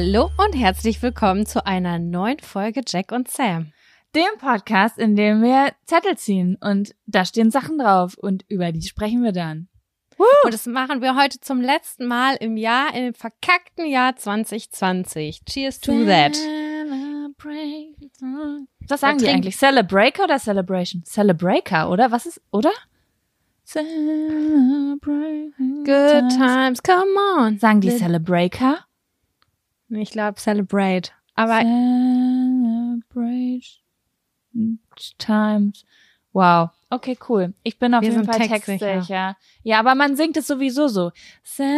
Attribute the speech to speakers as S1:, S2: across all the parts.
S1: Hallo und herzlich willkommen zu einer neuen Folge Jack und Sam.
S2: Dem Podcast, in dem wir Zettel ziehen und da stehen Sachen drauf und über die sprechen wir dann.
S1: Und das machen wir heute zum letzten Mal im Jahr, im verkackten Jahr 2020. Cheers to that.
S2: Was sagen die eigentlich? Celebraker oder Celebration? Celebraker, oder? Was ist, oder? Celebrate
S1: Good times, come on.
S2: Sagen die Celebraker?
S1: Ich glaube Celebrate. Aber
S2: Celebrate times. Wow. Okay, cool. Ich bin auf
S1: Wir
S2: jeden Fall
S1: textsicher.
S2: textsicher. Ja, aber man singt es sowieso so. Celebrate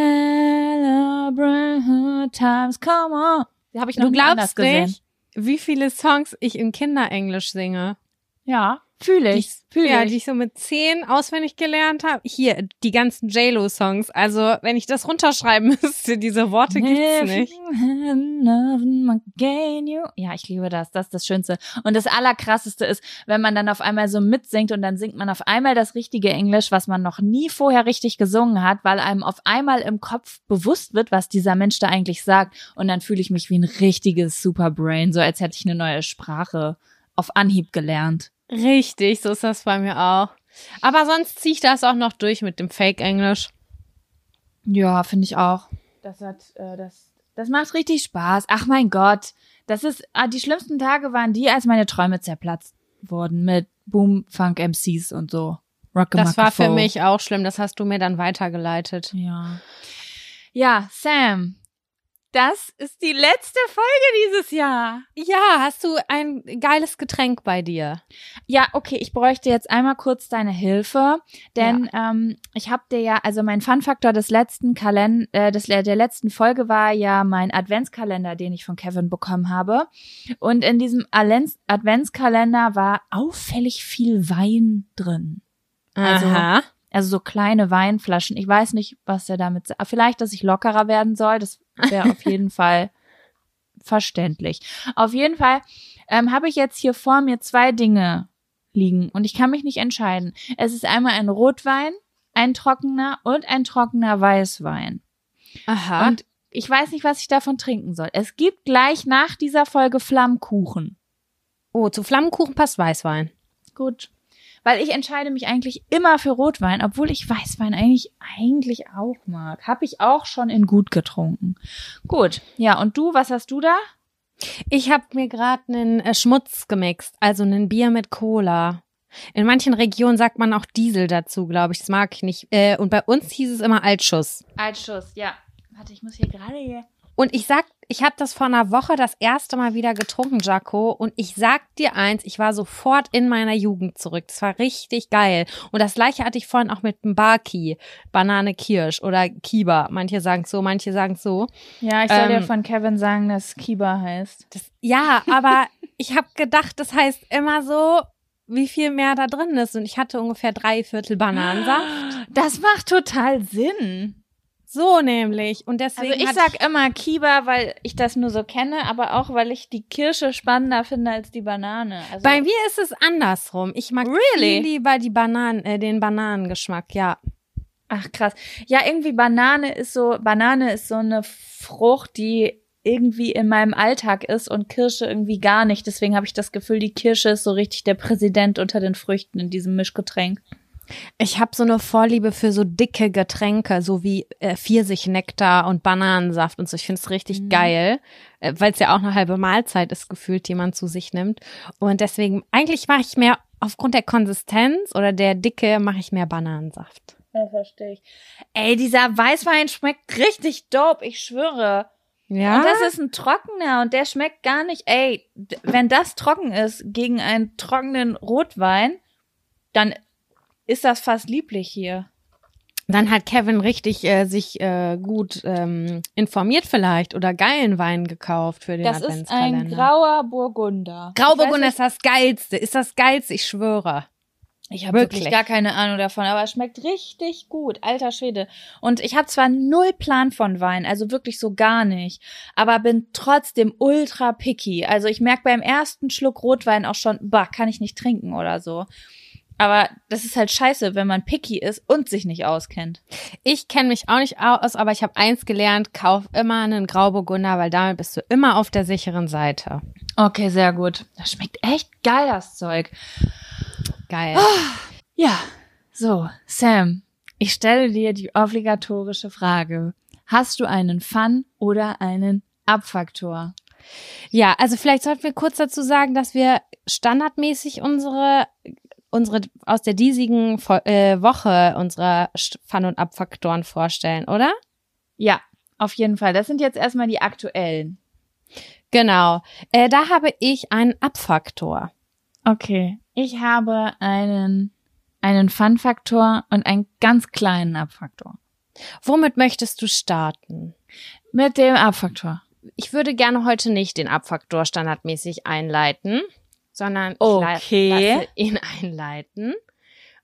S2: times, come on. Habe ich noch
S1: du glaubst
S2: gesehen.
S1: nicht, wie viele Songs ich in Kinderenglisch singe.
S2: Ja, fühle ich. Fühle
S1: ja,
S2: ich.
S1: die ich so mit zehn auswendig gelernt habe. Hier, die ganzen JLo-Songs. Also, wenn ich das runterschreiben müsste, diese Worte gibt's nicht.
S2: Ja, ich liebe das. Das ist das Schönste. Und das Allerkrasseste ist, wenn man dann auf einmal so mitsingt und dann singt man auf einmal das richtige Englisch, was man noch nie vorher richtig gesungen hat, weil einem auf einmal im Kopf bewusst wird, was dieser Mensch da eigentlich sagt. Und dann fühle ich mich wie ein richtiges Superbrain, so als hätte ich eine neue Sprache auf Anhieb gelernt.
S1: Richtig, so ist das bei mir auch. Aber sonst ziehe ich das auch noch durch mit dem Fake-Englisch.
S2: Ja, finde ich auch. Das hat, äh, das, das macht richtig Spaß. Ach mein Gott, das ist, ah, die schlimmsten Tage waren die, als meine Träume zerplatzt wurden mit Boom, Funk MCs und so.
S1: Das war für mich auch schlimm. Das hast du mir dann weitergeleitet.
S2: Ja. Ja, Sam. Das ist die letzte Folge dieses Jahr.
S1: Ja, hast du ein geiles Getränk bei dir?
S2: Ja, okay, ich bräuchte jetzt einmal kurz deine Hilfe, denn ähm, ich habe dir ja, also mein Fun-Faktor des letzten Kalender, äh, des, der letzten Folge war ja mein Adventskalender, den ich von Kevin bekommen habe. Und in diesem Alen- Adventskalender war auffällig viel Wein drin. Also-
S1: Aha.
S2: Also so kleine Weinflaschen. Ich weiß nicht, was er damit sagt. Vielleicht, dass ich lockerer werden soll. Das wäre auf jeden Fall verständlich. Auf jeden Fall ähm, habe ich jetzt hier vor mir zwei Dinge liegen und ich kann mich nicht entscheiden. Es ist einmal ein Rotwein, ein trockener und ein trockener Weißwein.
S1: Aha.
S2: Und ich weiß nicht, was ich davon trinken soll. Es gibt gleich nach dieser Folge Flammkuchen.
S1: oh, zu Flammenkuchen passt Weißwein.
S2: Gut. Weil ich entscheide mich eigentlich immer für Rotwein, obwohl ich Weißwein eigentlich, eigentlich auch mag. Hab ich auch schon in gut getrunken. Gut. Ja, und du, was hast du da?
S1: Ich habe mir gerade einen äh, Schmutz gemixt, also ein Bier mit Cola. In manchen Regionen sagt man auch Diesel dazu, glaube ich. Das mag ich nicht. Äh, und bei uns hieß es immer Altschuss.
S2: Altschuss, ja. Warte, ich muss hier gerade hier.
S1: Und ich sag, ich habe das vor einer Woche das erste Mal wieder getrunken, Jaco. Und ich sag dir eins, ich war sofort in meiner Jugend zurück. Das war richtig geil. Und das gleiche hatte ich vorhin auch mit dem Barki, Banane Kirsch oder Kiba. Manche sagen so, manche sagen so.
S2: Ja, ich soll dir
S1: Ähm,
S2: von Kevin sagen, dass Kiba heißt.
S1: Das, ja, aber ich habe gedacht, das heißt immer so, wie viel mehr da drin ist. Und ich hatte ungefähr drei Viertel Bananensaft.
S2: Das macht total Sinn.
S1: So nämlich. Und deswegen.
S2: Also ich sag immer Kiba, weil ich das nur so kenne, aber auch, weil ich die Kirsche spannender finde als die Banane. Also
S1: Bei mir ist es andersrum. Ich mag
S2: Really?
S1: viel lieber die Bananen, äh, den Bananengeschmack, ja.
S2: Ach krass. Ja, irgendwie Banane ist so, Banane ist so eine Frucht, die irgendwie in meinem Alltag ist und Kirsche irgendwie gar nicht. Deswegen habe ich das Gefühl, die Kirsche ist so richtig der Präsident unter den Früchten in diesem Mischgetränk.
S1: Ich habe so eine Vorliebe für so dicke Getränke, so wie äh, Pfirsichnektar und Bananensaft und so. Ich finde es richtig geil, äh, weil es ja auch eine halbe Mahlzeit ist, gefühlt, die man zu sich nimmt. Und deswegen, eigentlich mache ich mehr, aufgrund der Konsistenz oder der Dicke, mache ich mehr Bananensaft.
S2: Ja, verstehe ich. Ey, dieser Weißwein schmeckt richtig dope, ich schwöre.
S1: Ja.
S2: Und das ist ein trockener und der schmeckt gar nicht. Ey, wenn das trocken ist gegen einen trockenen Rotwein, dann ist das fast lieblich hier.
S1: Dann hat Kevin richtig äh, sich äh, gut ähm, informiert vielleicht oder geilen Wein gekauft für den
S2: Das ist
S1: Adventskalender.
S2: ein grauer Burgunder.
S1: Grauburgunder ist das geilste, ist das geilste, ich schwöre.
S2: ich habe wirklich.
S1: wirklich
S2: gar keine Ahnung davon, aber es schmeckt richtig gut, alter Schwede. Und ich habe zwar null Plan von Wein, also wirklich so gar nicht, aber bin trotzdem ultra picky. Also ich merke beim ersten Schluck Rotwein auch schon, bah, kann ich nicht trinken oder so. Aber das ist halt scheiße, wenn man picky ist und sich nicht auskennt.
S1: Ich kenne mich auch nicht aus, aber ich habe eins gelernt, kauf immer einen Grauburgunder, weil damit bist du immer auf der sicheren Seite.
S2: Okay, sehr gut. Das schmeckt echt geil, das Zeug.
S1: Geil.
S2: Ja, so, Sam, ich stelle dir die obligatorische Frage. Hast du einen Fun oder einen Abfaktor?
S1: Ja, also vielleicht sollten wir kurz dazu sagen, dass wir standardmäßig unsere unsere aus der diesigen äh, Woche unsere Fun- und Abfaktoren vorstellen, oder?
S2: Ja, auf jeden Fall. Das sind jetzt erstmal die aktuellen.
S1: Genau. Äh, da habe ich einen Abfaktor.
S2: Okay. Ich habe einen, einen Fun-Faktor und einen ganz kleinen Abfaktor.
S1: Womit möchtest du starten?
S2: Mit dem Abfaktor.
S1: Ich würde gerne heute nicht den Abfaktor standardmäßig einleiten, sondern ich
S2: Okay.
S1: la- lasse ihn einleiten.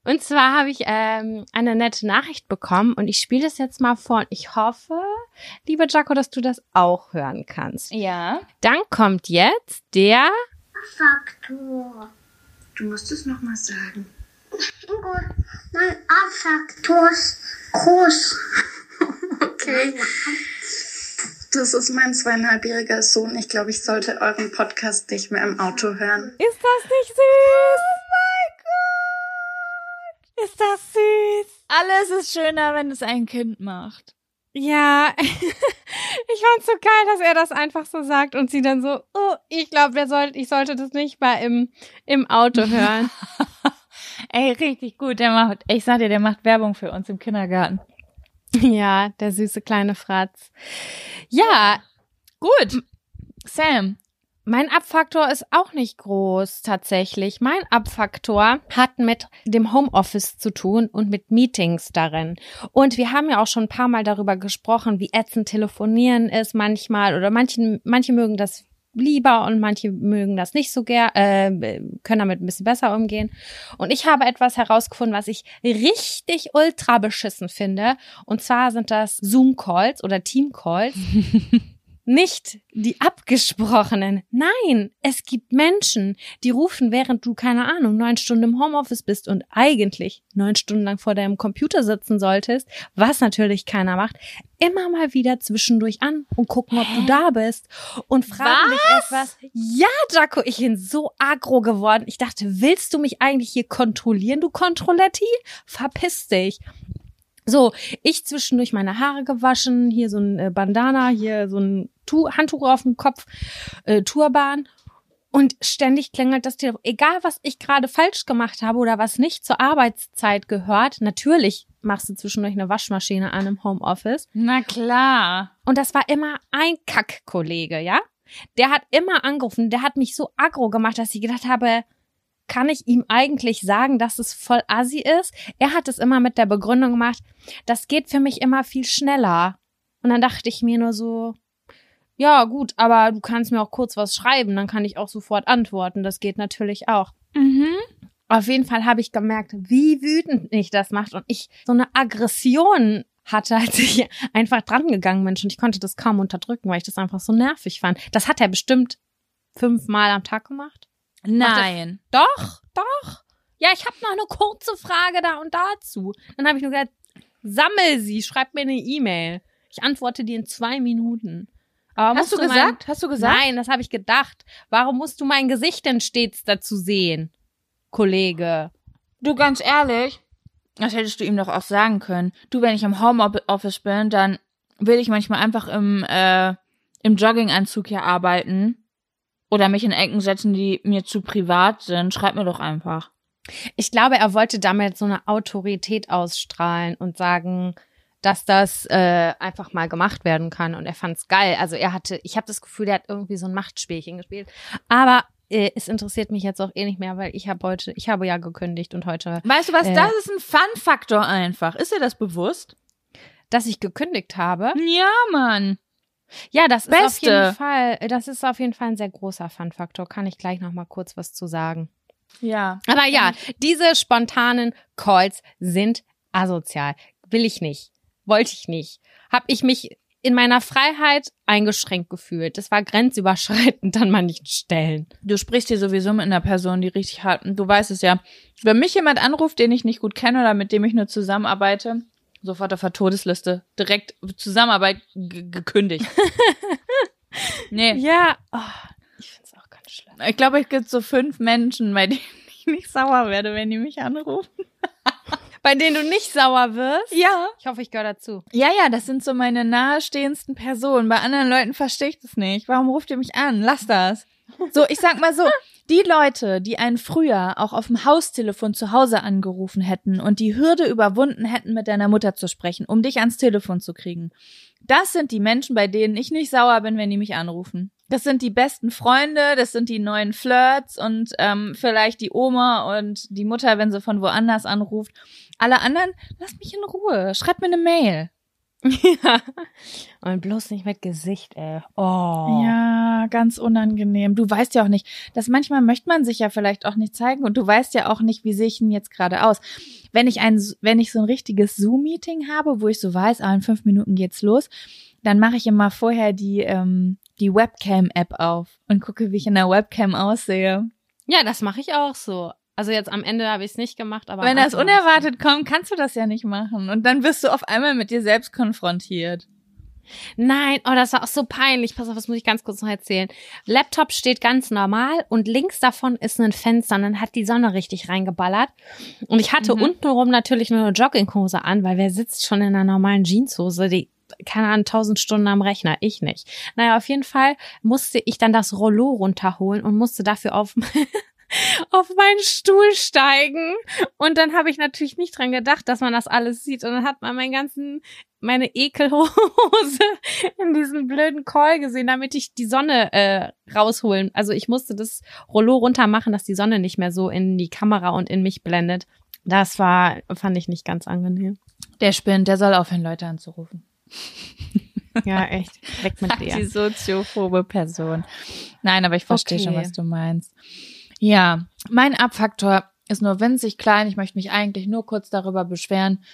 S1: Und zwar habe ich ähm, eine nette Nachricht bekommen und ich spiele das jetzt mal vor und ich hoffe, liebe Jaco, dass du das auch hören kannst.
S2: Ja.
S1: Dann kommt jetzt der
S3: Faktor.
S4: Du musst es nochmal sagen.
S3: Ingo, mein A-Faktor ist groß.
S4: Okay. Das ist mein zweieinhalbjähriger Sohn. Ich glaube, ich sollte euren Podcast nicht mehr im Auto hören.
S1: Ist das nicht süß?
S2: Ist das süß? Alles ist schöner, wenn es ein Kind macht.
S1: Ja, ich fand's so geil, dass er das einfach so sagt und sie dann so, oh, ich glaube, soll, ich sollte das nicht mal im, im Auto hören.
S2: Ey, richtig gut. Der macht, ich sag dir, der macht Werbung für uns im Kindergarten.
S1: Ja, der süße kleine Fratz. Ja,
S2: Gut. Sam.
S1: mein Abfaktor ist auch nicht groß tatsächlich. Mein Abfaktor hat mit dem Homeoffice zu tun und mit Meetings darin. Und wir haben ja auch schon ein paar Mal darüber gesprochen, wie ätzend telefonieren ist manchmal oder manche, manche mögen das lieber und manche mögen das nicht so gern, äh, können damit ein bisschen besser umgehen. Und ich habe etwas herausgefunden, was ich richtig ultra beschissen finde. Und zwar sind das Zoom-Calls oder Team-Calls. Nicht die abgesprochenen. Nein, es gibt Menschen, die rufen, während du, keine Ahnung, neun Stunden im Homeoffice bist und eigentlich neun Stunden lang vor deinem Computer sitzen solltest, was natürlich keiner macht, immer mal wieder zwischendurch an und gucken, ob du da bist und fragen dich etwas. Ja, Jaco, ich bin so aggro geworden. Ich dachte, willst du mich eigentlich hier kontrollieren, du Kontrolletti? Verpiss dich. So, ich zwischendurch meine Haare gewaschen, hier so ein äh, Bandana, hier so ein tu Handtuch auf dem Kopf, äh, Turban. Und ständig klingelt das Telefon. Egal, was ich gerade falsch gemacht habe oder was nicht zur Arbeitszeit gehört, natürlich machst du zwischendurch eine Waschmaschine an im Homeoffice.
S2: Na klar.
S1: Und das war immer ein Kackkollege, ja? Der hat immer angerufen, der hat mich so aggro gemacht, dass ich gedacht habe, kann ich ihm eigentlich sagen, dass es voll assi ist? Er hat es immer mit der Begründung gemacht, das geht für mich immer viel schneller. Und dann dachte ich mir nur so, ja, gut, aber du kannst mir auch kurz was schreiben, dann kann ich auch sofort antworten. Das geht natürlich auch.
S2: Mhm.
S1: Auf jeden Fall habe ich gemerkt, wie wütend mich das macht und ich so eine Aggression hatte, als ich einfach dran gegangen bin und ich konnte das kaum unterdrücken, weil ich das einfach so nervig fand. Das hat er bestimmt fünfmal am Tag gemacht.
S2: Nein.
S1: Doch, doch. Ja, ich habe noch eine kurze Frage da und dazu. Dann habe ich nur gesagt, sammel sie, schreib mir eine E-Mail. Ich antworte dir in zwei Minuten. Aber
S2: Hast du
S1: mein-
S2: gesagt? Hast du gesagt?
S1: Nein, das habe ich gedacht. Warum musst du mein Gesicht denn stets dazu sehen, Kollege?
S2: Du, ganz ehrlich, das hättest du ihm doch auch sagen können. Du, wenn ich im Homeoffice bin, dann will ich manchmal einfach im, äh, im Jogginganzug hier arbeiten oder mich in Ecken setzen, die mir zu privat sind. Schreib mir doch einfach.
S1: Ich glaube, er wollte damit so eine Autorität ausstrahlen und sagen, dass das äh, einfach mal gemacht werden kann. Und er fand's geil. Also er hatte, ich habe das Gefühl, der hat irgendwie so ein Machtspielchen gespielt. Aber äh, es interessiert mich jetzt auch eh nicht mehr, weil ich habe heute, ich habe ja gekündigt und heute,
S2: Weißt du was?
S1: Äh.
S2: das ist ein Fun-Faktor einfach. Ist dir das bewusst?
S1: dass ich gekündigt habe.
S2: Ja, Mann.
S1: Ja, das ist auf
S2: Beste.
S1: jeden Fall, das ist auf jeden Fall ein sehr großer Fun-Faktor. Kann ich gleich noch mal kurz was zu sagen.
S2: Ja.
S1: Aber ja, diese spontanen Calls sind asozial. Will ich nicht. Wollte ich nicht. Hab ich mich in meiner Freiheit eingeschränkt gefühlt. Das war grenzüberschreitend an manchen Stellen.
S2: Du sprichst hier sowieso mit einer Person, die richtig hart, du weißt es ja. Wenn mich jemand anruft, den ich nicht gut kenne oder mit dem ich nur zusammenarbeite, sofort auf der Todesliste, direkt Zusammenarbeit gekündigt. nee.
S1: Ja, oh, ich find's auch ganz schlimm.
S2: Ich glaube, es gibt so fünf Menschen, bei denen ich nicht sauer werde, wenn die mich anrufen.
S1: Bei denen du nicht sauer wirst?
S2: Ja.
S1: Ich hoffe, ich gehöre dazu.
S2: Ja, ja, das sind so meine nahestehendsten Personen. Bei anderen Leuten verstehe ich das nicht. Warum ruft ihr mich an? Lass das. So, ich sag mal so, die Leute, die einen früher auch auf dem Haustelefon zu Hause angerufen hätten und die Hürde überwunden hätten, mit deiner Mutter zu sprechen, um dich ans Telefon zu kriegen, das sind die Menschen, bei denen ich nicht sauer bin, wenn die mich anrufen. Das sind die besten Freunde, das sind die neuen Flirts und ähm, vielleicht die Oma und die Mutter, wenn sie von woanders anruft. Alle anderen, lass mich in Ruhe. Schreib mir eine Mail.
S1: Ja. Und bloß nicht mit Gesicht, ey. Oh.
S2: Ja, ganz unangenehm. Du weißt ja auch nicht, dass manchmal möchte man sich ja vielleicht auch nicht zeigen und du weißt ja auch nicht, wie sehe ich ihn jetzt gerade aus. Wenn ich ein, wenn ich so ein richtiges Zoom-Meeting habe, wo ich so weiß, ah, in fünf Minuten geht's los, dann mache ich immer vorher die, ähm, die Webcam-App auf und gucke, wie ich in der Webcam aussehe.
S1: Ja, das mache ich auch so. Also jetzt am Ende habe ich es nicht gemacht, aber.
S2: Wenn das unerwartet kommt, kannst du das ja nicht machen. Und dann wirst du auf einmal mit dir selbst konfrontiert.
S1: Nein, oh, das war auch so peinlich. Pass auf, das muss ich ganz kurz noch erzählen. Laptop steht ganz normal und links davon ist ein Fenster und dann hat die Sonne richtig reingeballert. Und ich hatte
S2: Mhm.
S1: untenrum natürlich nur eine Jogginghose an, weil wer sitzt schon in einer normalen Jeanshose, die keine Ahnung, tausend Stunden am Rechner, ich nicht. Naja, auf jeden Fall musste ich dann das Rollo runterholen und musste dafür auf, auf meinen Stuhl steigen. Und dann habe ich natürlich nicht dran gedacht, dass man das alles sieht. Und dann hat man meinen ganzen, meine Ekelhose in diesem blöden Call gesehen, damit ich die Sonne äh, rausholen. Also ich musste das Rollo runter machen, dass die Sonne nicht mehr so in die Kamera und in mich blendet. Das war, fand ich nicht ganz angenehm.
S2: Der spinnt, der soll aufhören, Leute anzurufen.
S1: Ja, echt. Weg mit
S2: Die
S1: dir.
S2: soziophobe Person. Nein, aber ich verstehe
S1: Okay.
S2: schon, was du meinst. Ja, mein Abfaktor ist nur winzig klein. Ich möchte mich eigentlich nur kurz darüber beschweren,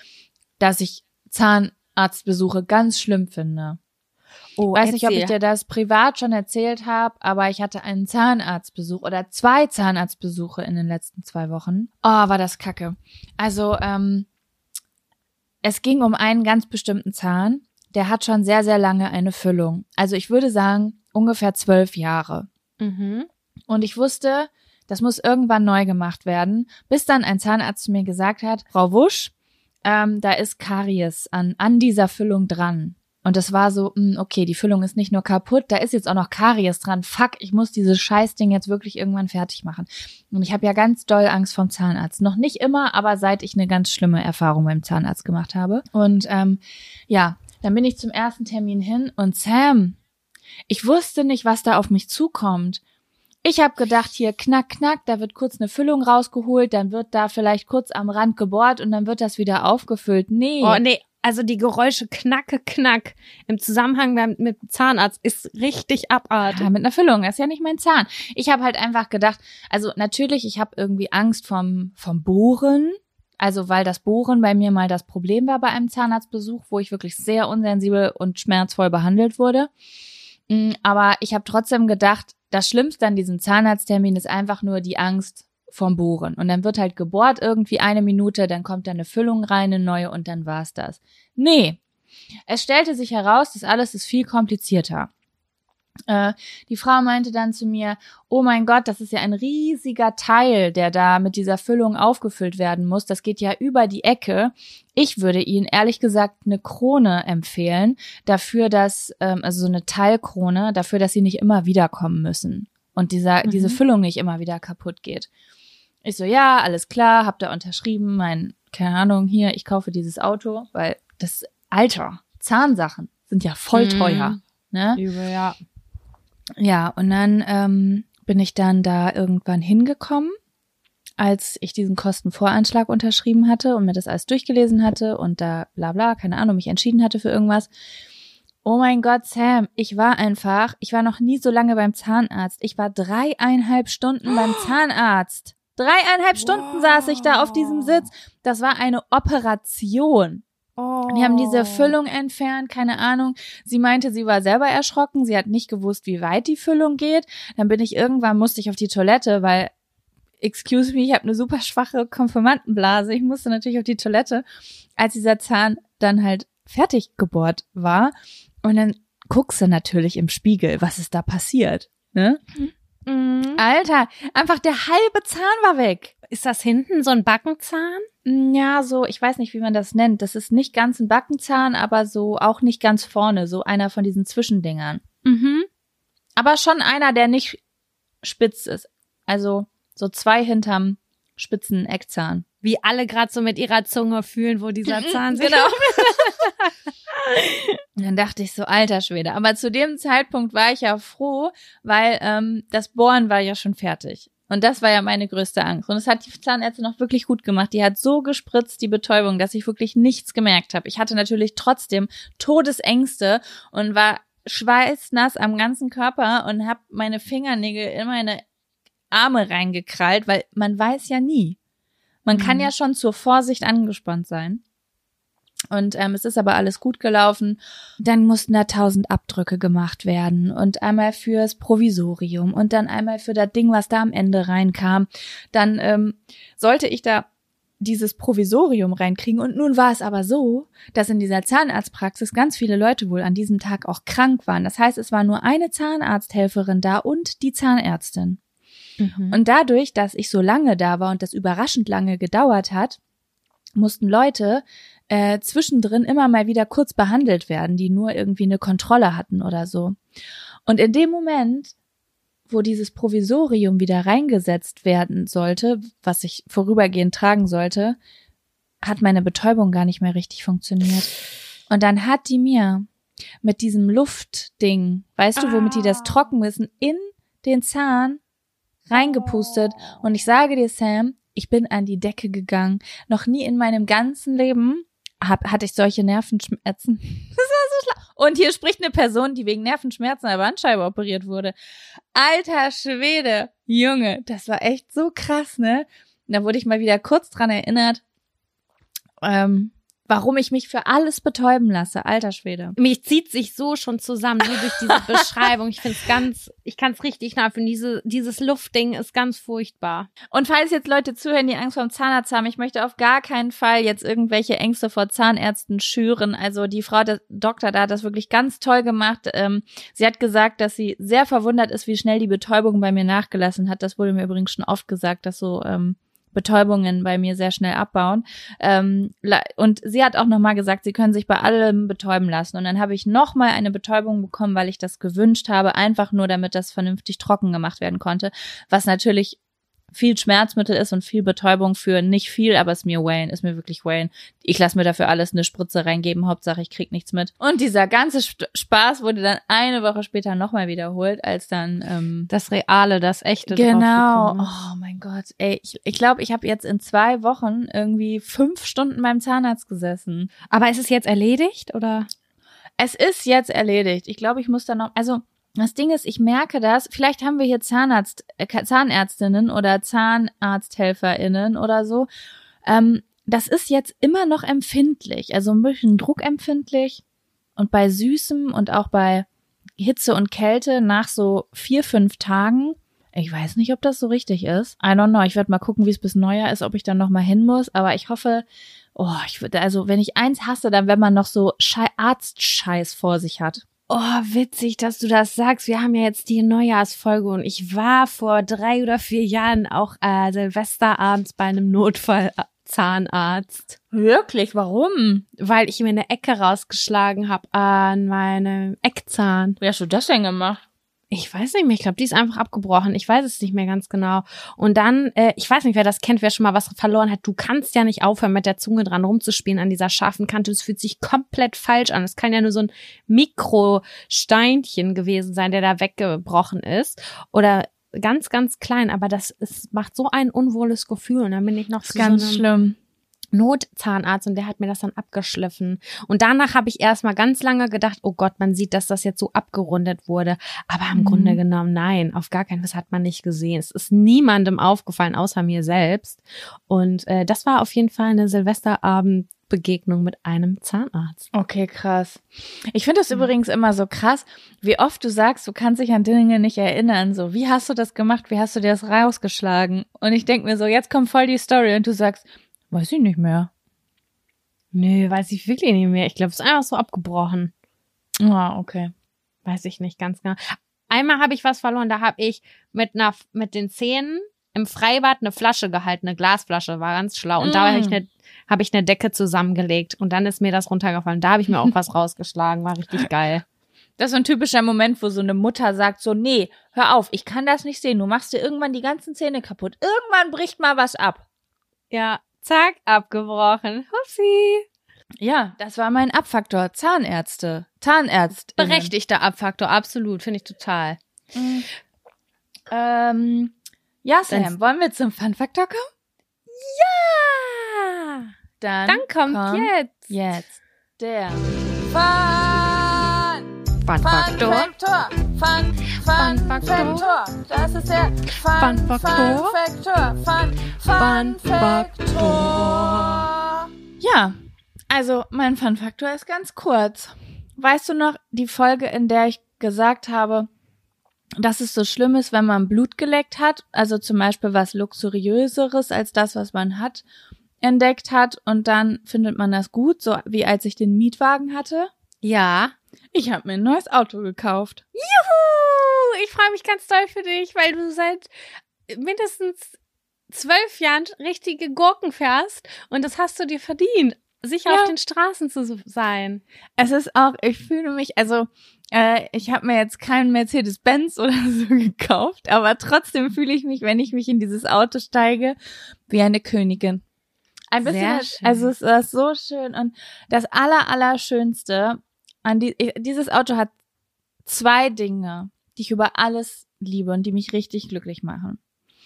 S2: dass ich Zahnarztbesuche ganz schlimm finde.
S1: Oh,
S2: weiß nicht, ob ich
S1: erzähl.
S2: dir das privat schon erzählt habe, aber ich hatte einen Zahnarztbesuch oder zwei Zahnarztbesuche in den letzten zwei Wochen. Oh, war das kacke. Also, ähm, es ging um einen ganz bestimmten Zahn. Der hat schon sehr, sehr lange eine Füllung. Also ich würde sagen, ungefähr zwölf Jahre.
S1: Mhm.
S2: Und ich wusste, das muss irgendwann neu gemacht werden, bis dann ein Zahnarzt zu mir gesagt hat, Frau Wusch, ähm, da ist Karies an, an dieser Füllung dran. Und das war so, mh, okay, die Füllung ist nicht nur kaputt, da ist jetzt auch noch Karies dran. Fuck, ich muss dieses Scheißding jetzt wirklich irgendwann fertig machen. Und ich habe ja ganz doll Angst vom Zahnarzt. Noch nicht immer, aber seit ich eine ganz schlimme Erfahrung beim Zahnarzt gemacht habe. Und ähm, ja, dann bin ich zum ersten Termin hin und Sam, ich wusste nicht, was da auf mich zukommt. Ich habe gedacht, hier knack, knack, da wird kurz eine Füllung rausgeholt, dann wird da vielleicht kurz am Rand gebohrt und dann wird das wieder aufgefüllt. Nee.
S1: Oh, nee. Also die Geräusche knacke, knack im Zusammenhang mit, mit Zahnarzt ist richtig abartig.
S2: Ja, mit einer Füllung, das ist ja nicht mein Zahn. Ich habe halt einfach gedacht, also natürlich, ich habe irgendwie Angst vom, vom Bohren. Also weil das Bohren bei mir mal das Problem war bei einem Zahnarztbesuch, wo ich wirklich sehr unsensibel und schmerzvoll behandelt wurde. Mm, Aber ich habe trotzdem gedacht, das Schlimmste an diesem Zahnarzttermin ist einfach nur die Angst vom Bohren. Und dann wird halt gebohrt irgendwie eine Minute, dann kommt da eine Füllung rein, eine neue und dann war's das. Nee. Es stellte sich heraus, das alles ist viel komplizierter. Äh, die Frau meinte dann zu mir, oh mein Gott, das ist ja ein riesiger Teil, der da mit dieser Füllung aufgefüllt werden muss. Das geht ja über die Ecke. Ich würde Ihnen ehrlich gesagt eine Krone empfehlen, dafür, dass, ähm, also so eine Teilkrone, dafür, dass Sie nicht immer wiederkommen müssen und dieser, diese Füllung nicht immer wieder kaputt geht. Ich so, ja, alles klar, hab da unterschrieben, mein, keine Ahnung, hier, ich kaufe dieses Auto, weil das Alter, Zahnsachen sind ja voll
S1: Mhm.
S2: teuer. Ne?
S1: Übel, ja.
S2: Ja, und dann ähm, bin ich dann da irgendwann hingekommen, als ich diesen Kostenvoranschlag unterschrieben hatte und mir das alles durchgelesen hatte und da bla bla, keine Ahnung, mich entschieden hatte für irgendwas. Oh mein Gott, Sam, ich war einfach, ich war noch nie so lange beim Zahnarzt. Ich war dreieinhalb Stunden beim Zahnarzt. Dreieinhalb Stunden saß ich da auf diesem Sitz. Das war eine Operation.
S1: Oh.
S2: Die haben diese Füllung entfernt, keine Ahnung. Sie meinte, sie war selber erschrocken. Sie hat nicht gewusst, wie weit die Füllung geht. Dann bin ich irgendwann, musste ich auf die Toilette, weil, excuse me, ich habe eine super schwache Konfirmandenblase. Ich musste natürlich auf die Toilette, als dieser Zahn dann halt fertig gebohrt war. Und dann guckst du natürlich im Spiegel, was ist da passiert. Ne?
S1: Mhm.
S2: Alter, einfach der halbe Zahn war weg.
S1: Ist das hinten so ein Backenzahn?
S2: Ja, so, ich weiß nicht, wie man das nennt. Das ist nicht ganz ein Backenzahn, aber so auch nicht ganz vorne, so einer von diesen Zwischendingern.
S1: Mhm.
S2: Aber schon einer, der nicht spitz ist. Also so zwei hinterm spitzen Eckzahn.
S1: Wie alle gerade so mit ihrer Zunge fühlen, wo dieser Zahn sich
S2: Genau. Und dann dachte ich so, alter Schwede. Aber zu dem Zeitpunkt war ich ja froh, weil ähm, das Bohren war ja schon fertig. Und das war ja meine größte Angst. Und es hat die Zahnärztin auch wirklich gut gemacht. Die hat so gespritzt, die Betäubung, dass ich wirklich nichts gemerkt habe. Ich hatte natürlich trotzdem Todesängste und war schweißnass am ganzen Körper und habe meine Fingernägel in meine Arme reingekrallt, weil man weiß ja nie. Man kann
S1: Mhm.
S2: ja schon zur Vorsicht angespannt sein. Und ähm, es ist aber alles gut gelaufen. Dann mussten da tausend Abdrücke gemacht werden und einmal fürs Provisorium und dann einmal für das Ding, was da am Ende reinkam. Dann ähm, sollte ich da dieses Provisorium reinkriegen. Und nun war es aber so, dass in dieser Zahnarztpraxis ganz viele Leute wohl an diesem Tag auch krank waren. Das heißt, es war nur eine Zahnarzthelferin da und die Zahnärztin.
S1: Mhm.
S2: Und dadurch, dass ich so lange da war und das überraschend lange gedauert hat, mussten Leute äh, zwischendrin immer mal wieder kurz behandelt werden, die nur irgendwie eine Kontrolle hatten oder so. Und in dem Moment, wo dieses Provisorium wieder reingesetzt werden sollte, was ich vorübergehend tragen sollte, hat meine Betäubung gar nicht mehr richtig funktioniert. Und dann hat die mir mit diesem Luftding, weißt du, womit die das Trockenwissen in den Zahn reingepustet. Und ich sage dir, Sam, ich bin an die Decke gegangen. Noch nie in meinem ganzen Leben hab, hatte ich solche Nervenschmerzen. Das war so schlimm. Und hier spricht eine Person, die wegen Nervenschmerzen an der Bandscheibe operiert wurde. Alter Schwede, Junge, das war echt so krass, ne? Da wurde ich mal wieder kurz dran erinnert, ähm, warum ich mich für alles betäuben lasse. Alter Schwede.
S1: Mich zieht sich so schon zusammen, nur durch diese Beschreibung. Ich finde es ganz, ich kann es richtig nachfühlen. Diese, dieses Luftding ist ganz furchtbar.
S2: Und falls jetzt Leute zuhören, die Angst vor dem Zahnarzt haben, ich möchte auf gar keinen Fall jetzt irgendwelche Ängste vor Zahnärzten schüren. Also die Frau der Doktor da hat das wirklich ganz toll gemacht. Ähm, sie hat gesagt, dass sie sehr verwundert ist, wie schnell die Betäubung bei mir nachgelassen hat. Das wurde mir übrigens schon oft gesagt, dass so ähm, Betäubungen bei mir sehr schnell abbauen. Ähm, und sie hat auch nochmal gesagt, sie können sich bei allem betäuben lassen. Und dann habe ich nochmal eine Betäubung bekommen, weil ich das gewünscht habe, einfach nur damit das vernünftig trocken gemacht werden konnte. Was natürlich viel Schmerzmittel ist und viel Betäubung für nicht viel, aber ist mir Wayne, ist mir wirklich Wayne. Ich lasse mir dafür alles eine Spritze reingeben, Hauptsache ich krieg nichts mit. Und dieser ganze Sp Spaß wurde dann eine Woche später nochmal wiederholt, als dann ähm,
S1: Das Reale, das Echte.
S2: Genau. Oh mein Gott. Ey, ich glaube, ich, glaub, ich habe jetzt in zwei Wochen irgendwie fünf Stunden beim Zahnarzt gesessen.
S1: Aber ist es jetzt erledigt oder?
S2: Es ist jetzt erledigt. Ich glaube, ich muss da noch, also das Ding ist, ich merke das, vielleicht haben wir hier Zahnarzt, äh, Zahnärztinnen oder ZahnarzthelferInnen oder so. Ähm, das ist jetzt immer noch empfindlich, also ein bisschen druckempfindlich. Und bei Süßem und auch bei Hitze und Kälte nach so vier, fünf Tagen, ich weiß nicht, ob das so richtig ist. I don't know. Ich werde mal gucken, wie es bis Neujahr ist, ob ich dann noch mal hin muss. Aber ich hoffe, oh, ich würde, also wenn ich eins hasse, dann wenn man noch so Schei Arztscheiß vor sich hat.
S1: Oh, witzig, dass du das sagst. Wir haben ja jetzt die Neujahrsfolge und ich war vor drei oder vier Jahren auch äh, Silvesterabends bei einem Notfallzahnarzt,
S2: Wirklich? Warum?
S1: weil ich mir eine Ecke rausgeschlagen habe an meinem Eckzahn.
S2: Wie hast du das denn gemacht?
S1: Ich weiß nicht mehr, ich glaube, die ist einfach abgebrochen. Ich weiß es nicht mehr ganz genau. Und dann, äh, ich weiß nicht, wer das kennt, wer schon mal was verloren hat. Du kannst ja nicht aufhören, mit der Zunge dran rumzuspielen an dieser scharfen Kante. Das fühlt sich komplett falsch an. Es kann ja nur so ein Mikrosteinchen gewesen sein, der da weggebrochen ist. Oder ganz, ganz klein. Aber das ist, macht so ein unwohles Gefühl. Und dann bin ich noch
S2: Das
S1: zu
S2: ist ganz
S1: so
S2: schlimm.
S1: Notzahnarzt und der hat mir das dann abgeschliffen. Und danach habe ich erstmal ganz lange gedacht, oh Gott, man sieht, dass das jetzt so abgerundet wurde. Aber im
S2: Mhm.
S1: Grunde genommen, nein, auf gar keinen Fall, das hat man nicht gesehen. Es ist niemandem aufgefallen, außer mir selbst. Und äh, das war auf jeden Fall eine Silvesterabend Erstbegegnung mit einem Zahnarzt.
S2: Okay, krass. Ich finde es übrigens immer so krass, wie oft du sagst, du kannst dich an Dinge nicht erinnern. So, wie hast du das gemacht? Wie hast du dir das rausgeschlagen? Und ich denk mir so, jetzt kommt voll die Story und du sagst, weiß ich nicht mehr.
S1: Nö, weiß ich wirklich nicht mehr. Ich glaube, es ist einfach so abgebrochen.
S2: Ah, okay.
S1: Weiß ich nicht ganz genau. Einmal habe ich was verloren, da habe ich mit einer mit den Zähnen im Freibad eine Flasche gehalten, eine Glasflasche, war ganz schlau. Und da habe ich
S2: Mm.
S1: eine habe ich eine Decke zusammengelegt und dann ist mir das runtergefallen. Da habe ich mir auch was rausgeschlagen, war richtig geil.
S2: Das ist so ein typischer Moment, wo so eine Mutter sagt so, nee, hör auf, ich kann das nicht sehen. Du machst dir irgendwann die ganzen Zähne kaputt. Irgendwann bricht mal was ab.
S1: Ja, zack, abgebrochen. Hupsi.
S2: Ja, das war mein Abfaktor. Zahnärzte. Zahnärzt.
S1: Berechtigter Abfaktor, absolut, finde ich total.
S2: Ähm, ja, Sam,
S1: Dann-
S2: wollen wir zum Fun-Faktor kommen?
S1: Ja!
S2: Dann,
S1: Dann kommt jetzt
S2: jetzt der Fun
S1: Fun-Faktor.
S2: Faktor. Fun, Fun
S1: Fun-Faktor.
S2: Faktor. Das ist der Fun
S1: Fun-Faktor.
S2: Faktor. Fun, Fun Faktor. Ja, also mein Fun Faktor ist ganz kurz. Weißt du noch die Folge, in der ich gesagt habe, dass es so schlimm ist, wenn man Blut geleckt hat, also zum Beispiel was luxuriöseres als das, was man hat, entdeckt hat und dann findet man das gut, so wie als ich den Mietwagen hatte.
S1: Ja.
S2: Ich habe mir ein neues Auto gekauft.
S1: Juhu! Ich freue mich ganz doll für dich, weil du seit mindestens zwölf Jahren richtige Gurken fährst und das hast du dir verdient, sicher
S2: Ja.
S1: auf den Straßen zu sein.
S2: Es ist auch, ich fühle mich, also äh, ich habe mir jetzt keinen Mercedes-Benz oder so gekauft, aber trotzdem fühle ich mich, wenn ich mich in dieses Auto steige, wie eine Königin. Ein bisschen, also es ist so schön und das aller, allerschönste an die, dieses Auto hat zwei Dinge, die ich über alles liebe und die mich richtig glücklich machen.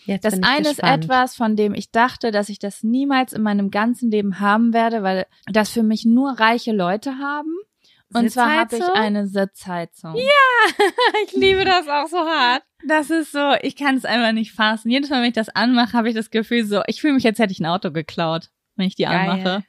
S1: Jetzt
S2: Das eine ist etwas, von dem ich dachte, dass ich das niemals in meinem ganzen Leben haben werde, weil das für mich nur reiche Leute haben. Und zwar habe ich eine Sitzheizung.
S1: ich liebe das auch so hart.
S2: Das ist so, ich kann es einfach nicht fassen. Jedes Mal, wenn ich das anmache, habe ich das Gefühl so, ich fühle mich, als hätte ich ein Auto geklaut, wenn ich die
S1: Geil.
S2: anmache.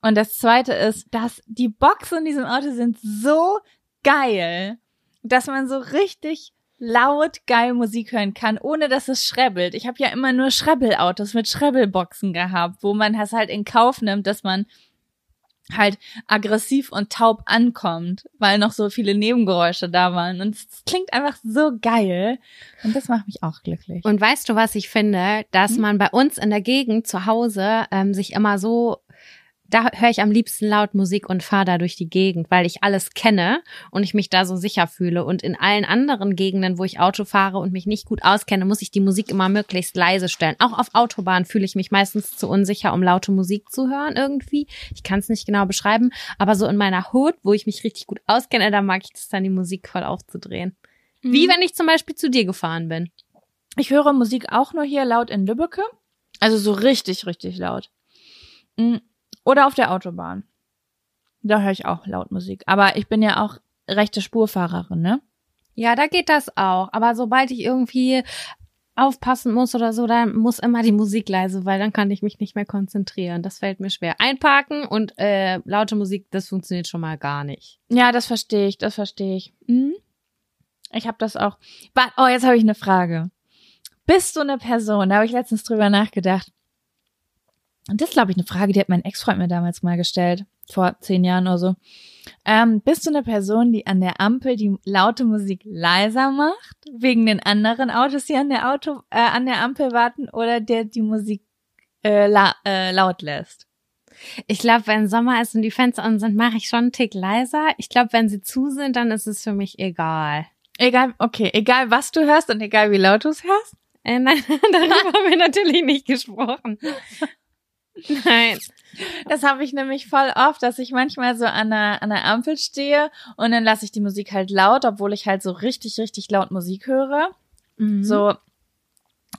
S2: Und das zweite ist, dass die Boxen in diesem Auto sind so geil, dass man so richtig laut geil Musik hören kann, ohne dass es schrebbelt. Ich habe ja immer nur Schrebbelautos mit Schrebbelboxen gehabt, wo man das halt in Kauf nimmt, dass man halt aggressiv und taub ankommt, weil noch so viele Nebengeräusche da waren. Und es klingt einfach so geil. Und das macht mich auch glücklich.
S1: Und weißt du, was ich finde? Dass
S2: Hm?
S1: man bei uns in der Gegend zu Hause ähm, sich immer so, da höre ich am liebsten laut Musik und fahre da durch die Gegend, weil ich alles kenne und ich mich da so sicher fühle. Und in allen anderen Gegenden, wo ich Auto fahre und mich nicht gut auskenne, muss ich die Musik immer möglichst leise stellen. Auch auf Autobahn fühle ich mich meistens zu unsicher, um laute Musik zu hören irgendwie. Ich kann es nicht genau beschreiben, aber so in meiner Hood, wo ich mich richtig gut auskenne, da mag ich das dann, die Musik voll aufzudrehen. Wie wenn ich zum Beispiel zu dir gefahren bin.
S2: Ich höre Musik auch nur hier laut in Lübbecke. Also so richtig, richtig laut. Mm, Oder auf der Autobahn. Da höre ich auch laut Musik. Aber ich bin ja auch rechte Spurfahrerin, ne?
S1: Ja, da geht das auch. Aber sobald ich irgendwie aufpassen muss oder so, dann muss immer die Musik leise, weil dann kann ich mich nicht mehr konzentrieren. Das fällt mir schwer. Einparken und äh, laute Musik, das funktioniert schon mal gar nicht.
S2: Ja, das verstehe ich, das verstehe ich. Mhm. Ich habe das auch. Oh, jetzt habe ich eine Frage. Bist du eine Person? Da habe ich letztens drüber nachgedacht. Und das ist, glaube ich, eine Frage, die hat mein Ex-Freund mir damals mal gestellt, vor zehn Jahren oder so. Ähm, bist du eine Person, die an der Ampel die laute Musik leiser macht, wegen den anderen Autos, die an der Auto, äh, an der Ampel warten, oder der die Musik äh, la äh, laut lässt?
S1: Ich glaube, wenn Sommer ist und die Fenster an sind, mache ich schon einen Tick leiser. Ich glaube, wenn sie zu sind, dann ist es für mich egal.
S2: Egal, okay, egal was du hörst und egal wie laut du es hörst?
S1: Äh, nein, darüber haben wir natürlich nicht gesprochen. Nein.
S2: Das habe ich nämlich voll oft, dass ich manchmal so an der, an der Ampel stehe und dann lasse ich die Musik halt laut, obwohl ich halt so richtig, richtig laut Musik höre.
S1: Mhm.
S2: So.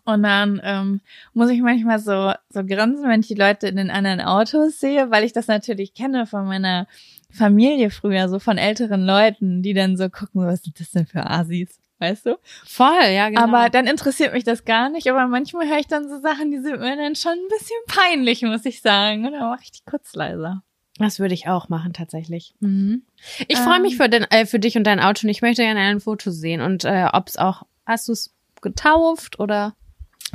S2: Und dann ähm, muss ich manchmal so, so grinsen, wenn ich die Leute in den anderen Autos sehe, weil ich das natürlich kenne von meiner Familie früher, so von älteren Leuten, die dann so gucken, was sind das denn für Asis? Weißt du?
S1: Voll, ja, genau.
S2: Aber dann interessiert mich das gar nicht. Aber manchmal höre ich dann so Sachen, die sind mir dann schon ein bisschen peinlich, muss ich sagen. Und dann mache ich die kurz leiser.
S1: Das würde ich auch machen, tatsächlich. Mhm. Ich freue
S2: Ähm.
S1: mich für, den, äh, für dich und dein Auto und ich möchte gerne ein Foto sehen. Und äh, ob es auch, hast du es getauft oder?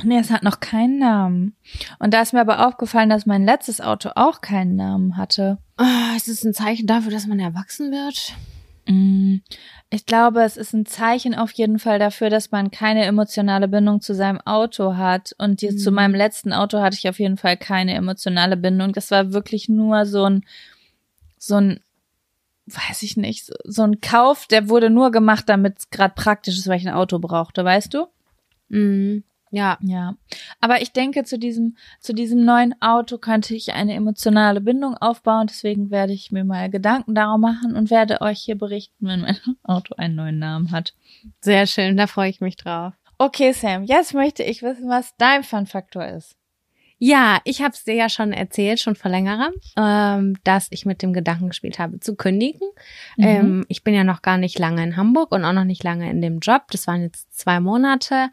S2: Nee, es hat noch keinen Namen. Und da ist mir aber aufgefallen, dass mein letztes Auto auch keinen Namen hatte.
S1: Oh, ist es ein Zeichen dafür, dass man erwachsen wird?
S2: Mm, Ich glaube, es ist ein Zeichen auf jeden Fall dafür, dass man keine emotionale Bindung zu seinem Auto hat. Und jetzt zu
S1: Mhm.
S2: meinem letzten Auto hatte ich auf jeden Fall keine emotionale Bindung. Das war wirklich nur so ein, so ein, weiß ich nicht, so, so ein Kauf, der wurde nur gemacht, damit es gerade praktisch ist, weil ich ein Auto brauchte, weißt du?
S1: Mhm. Ja.
S2: Ja, aber ich denke, zu diesem, zu diesem neuen Auto könnte ich eine emotionale Bindung aufbauen. Deswegen werde ich mir mal Gedanken darum machen und werde euch hier berichten, wenn mein Auto einen neuen Namen hat.
S1: Sehr schön, da freue ich mich drauf.
S2: Okay, Sam, jetzt möchte ich wissen, was dein Fun-Faktor ist.
S1: Ja, ich habe es dir ja schon erzählt, schon vor längerem, ähm, dass ich mit dem Gedanken gespielt habe, zu kündigen.
S2: Mhm.
S1: Ähm, ich bin ja noch gar nicht lange in Hamburg und auch noch nicht lange in dem Job. Das waren jetzt zwei Monate.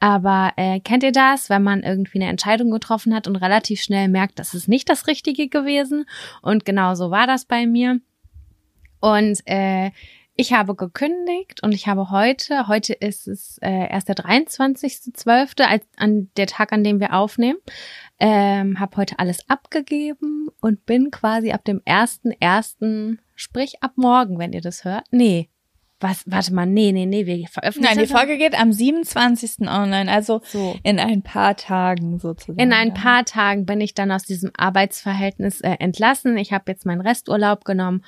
S1: Aber äh, kennt ihr das, wenn man irgendwie eine Entscheidung getroffen hat und relativ schnell merkt, das ist nicht das Richtige gewesen? Und genau so war das bei mir. Und äh, ich habe gekündigt und ich habe heute, heute ist es äh, erst der 23.12., als an der Tag, an dem wir aufnehmen, ähm, habe heute alles abgegeben und bin quasi ab dem 1.1., sprich ab morgen, wenn ihr das hört. Nee, was, warte mal, nee, nee, nee, wir veröffentlichen.
S2: Nein, die Folge geht am 27. online, also
S1: so.
S2: in ein paar Tagen sozusagen.
S1: In ein paar Tagen bin ich dann aus diesem Arbeitsverhältnis äh, entlassen. Ich habe jetzt meinen Resturlaub genommen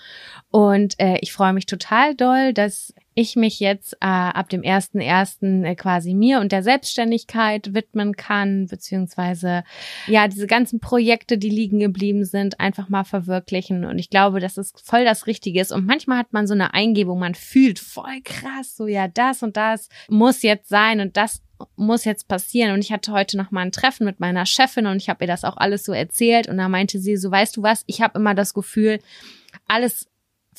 S1: und äh, ich freue mich total doll, dass ich mich jetzt äh, ab dem 1.1. Äh, quasi mir und der Selbstständigkeit widmen kann, beziehungsweise ja, diese ganzen Projekte, die liegen geblieben sind, einfach mal verwirklichen. Und ich glaube, dass es voll das Richtige ist. Und manchmal hat man so eine Eingebung, man fühlt voll krass, so ja, das und das muss jetzt sein und das muss jetzt passieren. Und ich hatte heute noch mal ein Treffen mit meiner Chefin und ich habe ihr das auch alles so erzählt. Und da meinte sie so, weißt du was, ich habe immer das Gefühl, alles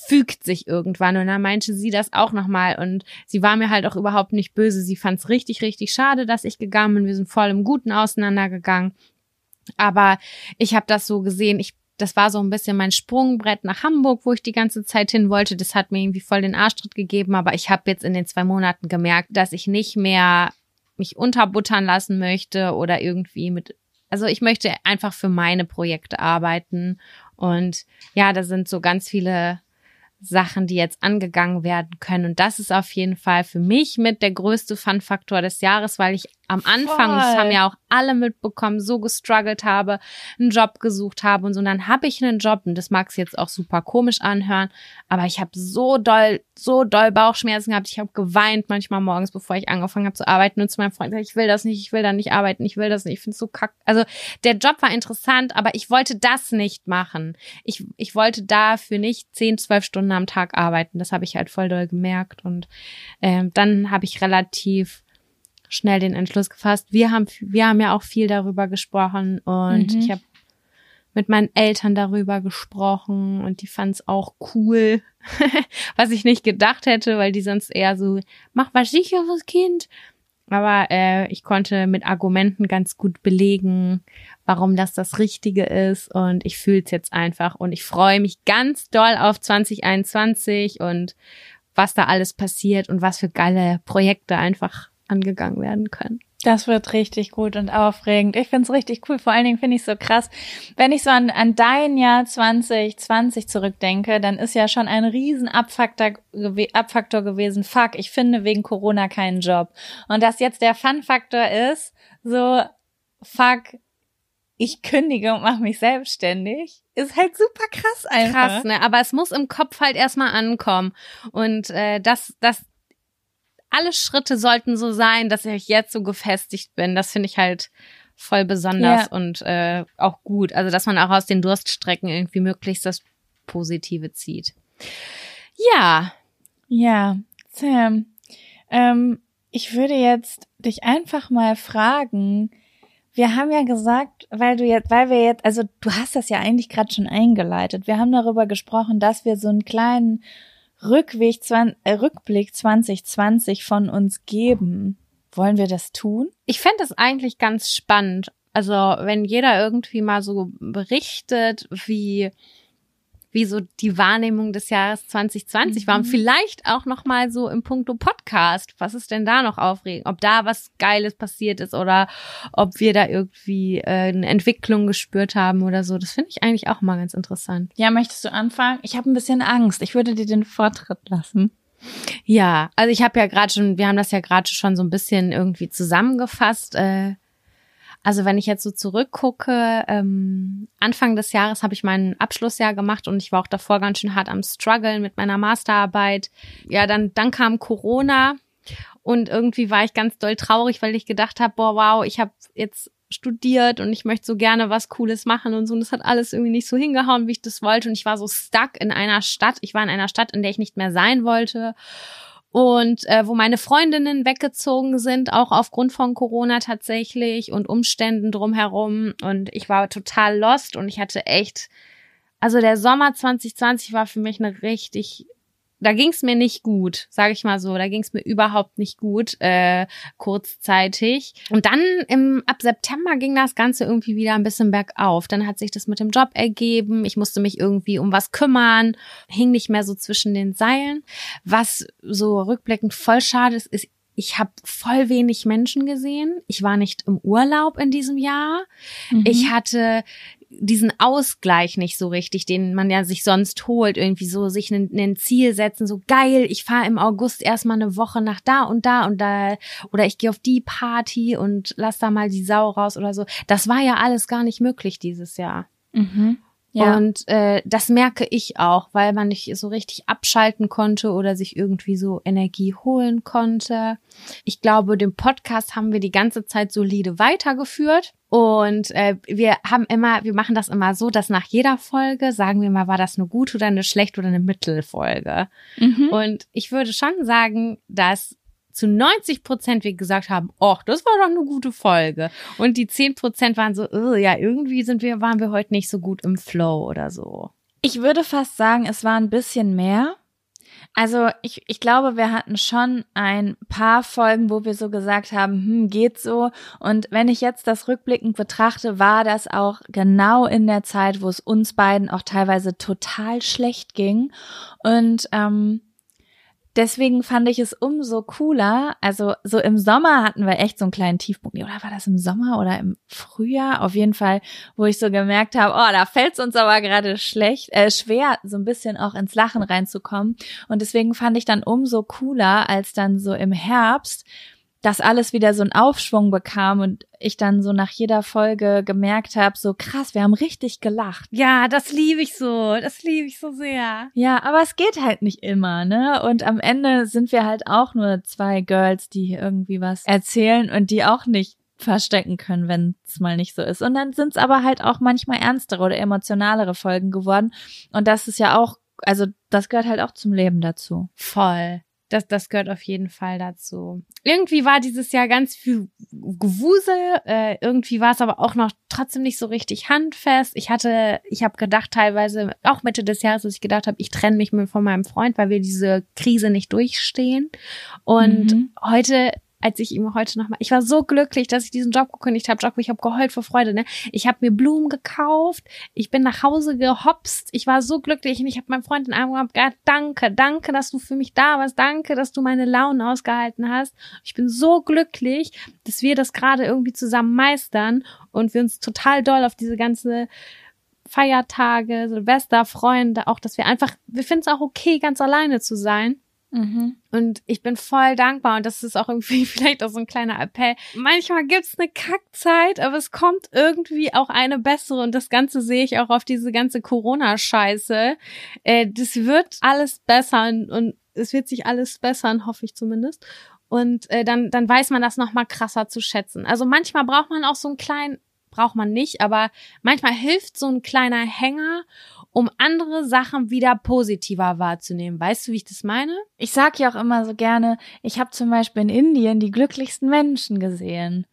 S1: fügt sich irgendwann. Und dann meinte sie das auch nochmal. Und sie war mir halt auch überhaupt nicht böse. Sie fand es richtig, richtig schade, dass ich gegangen bin. Wir sind voll im Guten auseinandergegangen. Aber ich habe das so gesehen. Ich das war so ein bisschen mein Sprungbrett nach Hamburg, wo ich die ganze Zeit hin wollte. Das hat mir irgendwie voll den Arschtritt gegeben, aber ich habe jetzt in den zwei Monaten gemerkt, dass ich nicht mehr mich unterbuttern lassen möchte oder irgendwie mit, also ich möchte einfach für meine Projekte arbeiten und ja, da sind so ganz viele Sachen, die jetzt angegangen werden können. Und das ist auf jeden Fall für mich mit der größte Fun-Faktor des Jahres, weil ich am Anfang, das
S2: Voll.
S1: haben ja auch alle mitbekommen, so gestruggelt habe, einen Job gesucht habe und so. Und dann habe ich einen Job und das mag es jetzt auch super komisch anhören, aber ich habe so doll, so doll Bauchschmerzen gehabt. Ich habe geweint manchmal morgens, bevor ich angefangen habe zu arbeiten und zu meinem Freund gesagt, ich will das nicht, ich will da nicht arbeiten, ich will das nicht, ich finde es so kack. Also der Job war interessant, aber ich wollte das nicht machen. Ich, ich wollte dafür nicht zehn, zwölf Stunden am Tag arbeiten. Das habe ich halt voll doll gemerkt und ähm, dann habe ich relativ schnell den Entschluss gefasst. Wir haben, wir haben ja auch viel darüber gesprochen und
S2: Mhm.
S1: ich habe mit meinen Eltern darüber gesprochen und die fanden es auch cool, was ich nicht gedacht hätte, weil die sonst eher so, mach was sicheres Kind. Aber äh, ich konnte mit Argumenten ganz gut belegen, warum das das Richtige ist und ich fühle es jetzt einfach und ich freue mich ganz doll auf 2021 und was da alles passiert und was für geile Projekte einfach angegangen werden können.
S2: Das wird richtig gut und aufregend. Ich find's richtig cool. Vor allen Dingen finde ich so krass. Wenn ich so an, an dein Jahr 2020 zurückdenke, dann ist ja schon ein riesen Abfaktor, Abfaktor gewesen. Fuck, ich finde wegen Corona keinen Job. Und dass jetzt der Fun-Faktor ist, so, fuck, ich kündige und mache mich selbstständig, ist halt super krass einfach.
S1: Krass, ne? Aber es muss im Kopf halt erstmal ankommen. Und äh, das, das, alle Schritte sollten so sein, dass ich jetzt so gefestigt bin. Das finde ich halt voll besonders
S2: Ja.
S1: und äh, auch gut. Also, dass man auch aus den Durststrecken irgendwie möglichst das Positive zieht. Ja,
S2: Ja, Sam, ähm, ich würde jetzt dich einfach mal fragen. Wir haben ja gesagt, weil du jetzt, weil wir jetzt, also du hast das ja eigentlich gerade schon eingeleitet. Wir haben darüber gesprochen, dass wir so einen kleinen Rückweg, äh, Rückblick 2020 von uns geben. Wollen wir das tun?
S1: Ich fände es eigentlich ganz spannend. Also, wenn jeder irgendwie mal so berichtet, wie, wie so die Wahrnehmung des Jahres 2020 war. Und vielleicht auch noch mal so im Punkto Podcast. Was ist denn da noch aufregend? Ob da was Geiles passiert ist oder ob wir da irgendwie äh, eine Entwicklung gespürt haben oder so. Das finde ich eigentlich auch mal ganz interessant.
S2: Ja, möchtest du anfangen? Ich habe ein bisschen Angst. Ich würde dir den Vortritt lassen.
S1: Ja, also ich habe ja gerade schon, wir haben das ja gerade schon so ein bisschen irgendwie zusammengefasst. Äh, also wenn ich jetzt so zurückgucke, ähm, Anfang des Jahres habe ich mein Abschlussjahr gemacht und ich war auch davor ganz schön hart am struggeln mit meiner Masterarbeit. Ja, dann dann kam Corona und irgendwie war ich ganz doll traurig, weil ich gedacht habe, boah, wow, ich habe jetzt studiert und ich möchte so gerne was Cooles machen und so. Und das hat alles irgendwie nicht so hingehauen, wie ich das wollte. Und ich war so stuck in einer Stadt. Ich war in einer Stadt, in der ich nicht mehr sein wollte. Und äh, wo meine Freundinnen weggezogen sind, auch aufgrund von Corona tatsächlich und Umständen drumherum. Und ich war total lost und ich hatte echt, also der Sommer 2020 war für mich eine richtig da ging's mir nicht gut, sage ich mal so. Da ging's mir überhaupt nicht gut, äh, kurzzeitig. Und dann im ab September ging das Ganze irgendwie wieder ein bisschen bergauf. Dann hat sich das mit dem Job ergeben. Ich musste mich irgendwie um was kümmern, hing nicht mehr so zwischen den Seilen. Was so rückblickend voll schade ist, ist ich habe voll wenig Menschen gesehen. Ich war nicht im Urlaub in diesem Jahr. Ich hatte diesen Ausgleich nicht so richtig, den man ja sich sonst holt, irgendwie so sich ein, Ziel setzen, so geil, ich fahre im August erstmal eine Woche nach da und da und da oder ich gehe auf die Party und lass da mal die Sau raus oder so. Das war ja alles gar nicht möglich dieses Jahr.
S2: Ja.
S1: Und äh, das merke ich auch, weil man nicht so richtig abschalten konnte oder sich irgendwie so Energie holen konnte. Ich glaube, den Podcast haben wir die ganze Zeit solide weitergeführt. Und äh, wir haben immer, wir machen das immer so, dass nach jeder Folge sagen wir mal, war das eine gute oder eine schlechte oder eine Mittelfolge.
S2: Mhm.
S1: Und ich würde schon sagen, dass zu 90 Prozent wir gesagt haben, oh, das war doch eine gute Folge. Und die 10 Prozent waren so, "Oh, ja, irgendwie sind wir, waren wir heute nicht so gut im Flow oder so.
S2: Ich würde fast sagen, es war ein bisschen mehr. Also ich, ich glaube, wir hatten schon ein paar Folgen, wo wir so gesagt haben, hm, geht so. Und wenn ich jetzt das rückblickend betrachte, war das auch genau in der Zeit, wo es uns beiden auch teilweise total schlecht ging. Und ähm, deswegen fand ich es umso cooler. Also so im Sommer hatten wir echt so einen kleinen Tiefpunkt. Oder war das im Sommer oder im Frühjahr? Auf jeden Fall, wo ich so gemerkt habe, oh, da fällt es uns aber gerade schlecht, äh, schwer, so ein bisschen auch ins Lachen reinzukommen. Und deswegen fand ich dann umso cooler, als dann so im Herbst das alles wieder so einen Aufschwung bekam und ich dann so nach jeder Folge gemerkt habe, so krass, wir haben richtig gelacht.
S1: Ja, das liebe ich so. Das liebe ich so sehr.
S2: Ja, aber es geht halt nicht immer, ne? Und am Ende sind wir halt auch nur zwei Girls, die irgendwie was erzählen und die auch nicht verstecken können, wenn es mal nicht so ist. Und dann sind es aber halt auch manchmal ernstere oder emotionalere Folgen geworden. Und das ist ja auch, also das gehört halt auch zum Leben dazu.
S1: Voll. Das, das gehört auf jeden Fall dazu. Irgendwie war dieses Jahr ganz viel Gewusel. Äh, irgendwie war es aber auch noch trotzdem nicht so richtig handfest. Ich hatte, ich habe gedacht teilweise, auch Mitte des Jahres, dass ich gedacht habe, ich trenne mich von meinem Freund, weil wir diese Krise nicht durchstehen. Und
S2: Mhm.
S1: heute als ich ihm heute nochmal, ich war so glücklich, dass ich diesen Job gekündigt habe. Jaco, ich habe geheult vor Freude. Ne? Ich habe mir Blumen gekauft, ich bin nach Hause gehopst, ich war so glücklich und ich habe meinem Freund in den Arm gehabt, "Gott, danke, danke, dass du für mich da warst, danke, dass du meine Launen ausgehalten hast. Ich bin so glücklich, dass wir das gerade irgendwie zusammen meistern und wir uns total doll auf diese ganze Feiertage, Silvester freuen, da auch, dass wir einfach, wir finden es auch okay, ganz alleine zu sein.
S2: Mhm.
S1: Und ich bin voll dankbar und das ist auch irgendwie vielleicht auch so ein kleiner Appell. Manchmal gibt's eine Kackzeit, aber es kommt irgendwie auch eine bessere und das Ganze sehe ich auch auf diese ganze Corona-Scheiße. Äh, das wird alles bessern und es wird sich alles bessern, hoffe ich zumindest. Und äh, dann, dann weiß man das noch mal krasser zu schätzen. Also manchmal braucht man auch so einen kleinen, braucht man nicht, aber manchmal hilft so ein kleiner Hänger, um andere Sachen wieder positiver wahrzunehmen. Weißt du, wie ich das meine?
S2: Ich sag ja auch immer so gerne, ich habe zum Beispiel in Indien die glücklichsten Menschen gesehen.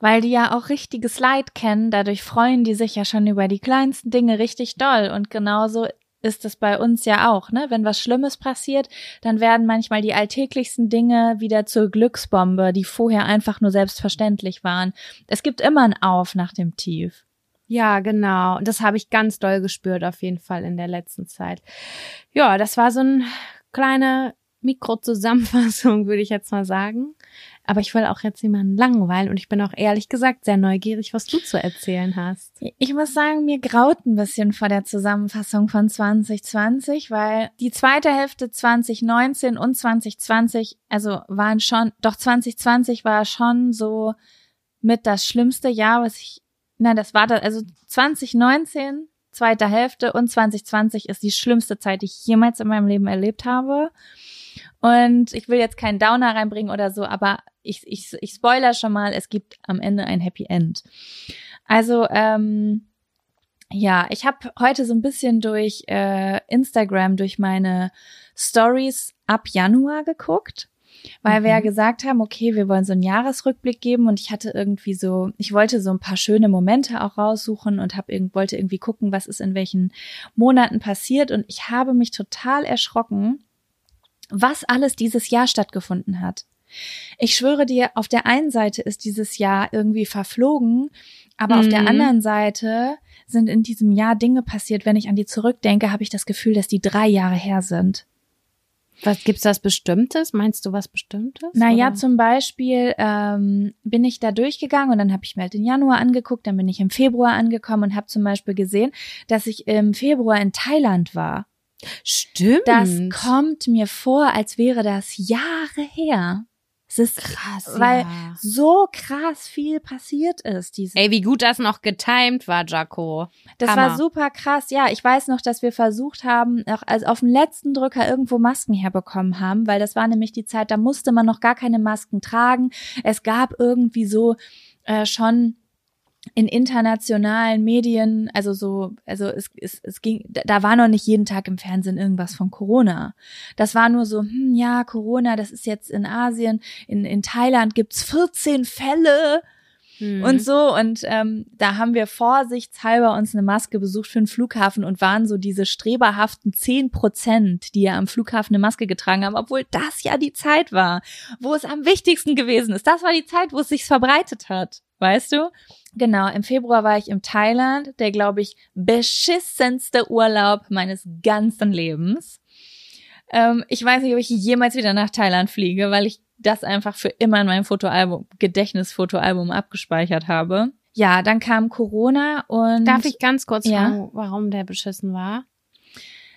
S2: Weil die ja auch richtiges Leid kennen, dadurch freuen die sich ja schon über die kleinsten Dinge richtig doll. Und genauso ist es bei uns ja auch, ne? Wenn was Schlimmes passiert, dann werden manchmal die alltäglichsten Dinge wieder zur Glücksbombe, die vorher einfach nur selbstverständlich waren. Es gibt immer ein Auf nach dem Tief.
S1: Ja, genau. Und das habe ich ganz doll gespürt auf jeden Fall in der letzten Zeit. Ja, das war so eine kleine Mikrozusammenfassung, würde ich jetzt mal sagen. Aber ich will auch jetzt niemanden langweilen und ich bin auch ehrlich gesagt sehr neugierig, was du zu erzählen hast.
S2: Ich muss sagen, mir graut ein bisschen vor der Zusammenfassung von 2020, weil die zweite Hälfte 2019 und 2020, also waren schon, doch 2020 war schon so mit das schlimmste Jahr, was ich, nein, das war das, also 2019, zweite Hälfte und 2020 ist die schlimmste Zeit, die ich jemals in meinem Leben erlebt habe. Und ich will jetzt keinen Downer reinbringen oder so, aber ich, ich, ich spoiler schon mal, es gibt am Ende ein Happy End. Also, ähm, ja, ich habe heute so ein bisschen durch äh, Instagram, durch meine Stories ab Januar geguckt, weil mhm. wir ja mhm. gesagt haben, okay, wir wollen so einen Jahresrückblick geben und ich hatte irgendwie so, ich wollte so ein paar schöne Momente auch raussuchen und hab, wollte irgendwie gucken, was ist in welchen Monaten passiert und ich habe mich total erschrocken, was alles dieses Jahr stattgefunden hat. Ich schwöre dir, auf der einen Seite ist dieses Jahr irgendwie verflogen, aber mhm. auf der mhm. anderen Seite sind in diesem Jahr Dinge passiert. Wenn ich an die zurückdenke, habe ich das Gefühl, dass die drei Jahre her sind.
S1: Was gibt's das Bestimmtes? Meinst du was Bestimmtes?
S2: Naja, oder? zum Beispiel ähm, bin ich da durchgegangen und dann habe ich mir halt den Januar angeguckt, dann bin ich im Februar angekommen und habe zum Beispiel gesehen, dass ich im Februar in Thailand war.
S1: Stimmt.
S2: Das kommt mir vor, als wäre das Jahre her. Es ist krass, weil ja. so krass viel passiert ist.
S1: Ey, wie gut das noch getimed war, Jaco.
S2: Das Hammer. war super krass. Ja, ich weiß noch, dass wir versucht haben, auch also auf dem letzten Drücker irgendwo Masken herbekommen haben, weil das war nämlich die Zeit, da musste man noch gar keine Masken tragen. Es gab irgendwie so äh, schon in internationalen Medien, also so, also es, es, es ging, da war noch nicht jeden Tag im Fernsehen irgendwas von Corona. Das war nur so, hm, ja, Corona, das ist jetzt in Asien, in, in Thailand gibt's 14 Fälle hm. und so. Und ähm, da haben wir vorsichtshalber uns eine Maske besucht für den Flughafen und waren so diese streberhaften 10 Prozent, die ja am Flughafen eine Maske getragen haben, obwohl das ja die Zeit war, wo es am wichtigsten gewesen ist. Das war die Zeit, wo es sich verbreitet hat. Weißt du? Genau, im Februar war ich im Thailand, der, glaube ich, beschissenste Urlaub meines ganzen Lebens. Ähm, ich weiß nicht, ob ich jemals wieder nach Thailand fliege, weil ich das einfach für immer in meinem Fotoalbum, Gedächtnisfotoalbum abgespeichert habe. Ja, dann kam Corona und.
S1: Darf ich ganz kurz ja? fragen, warum der beschissen war?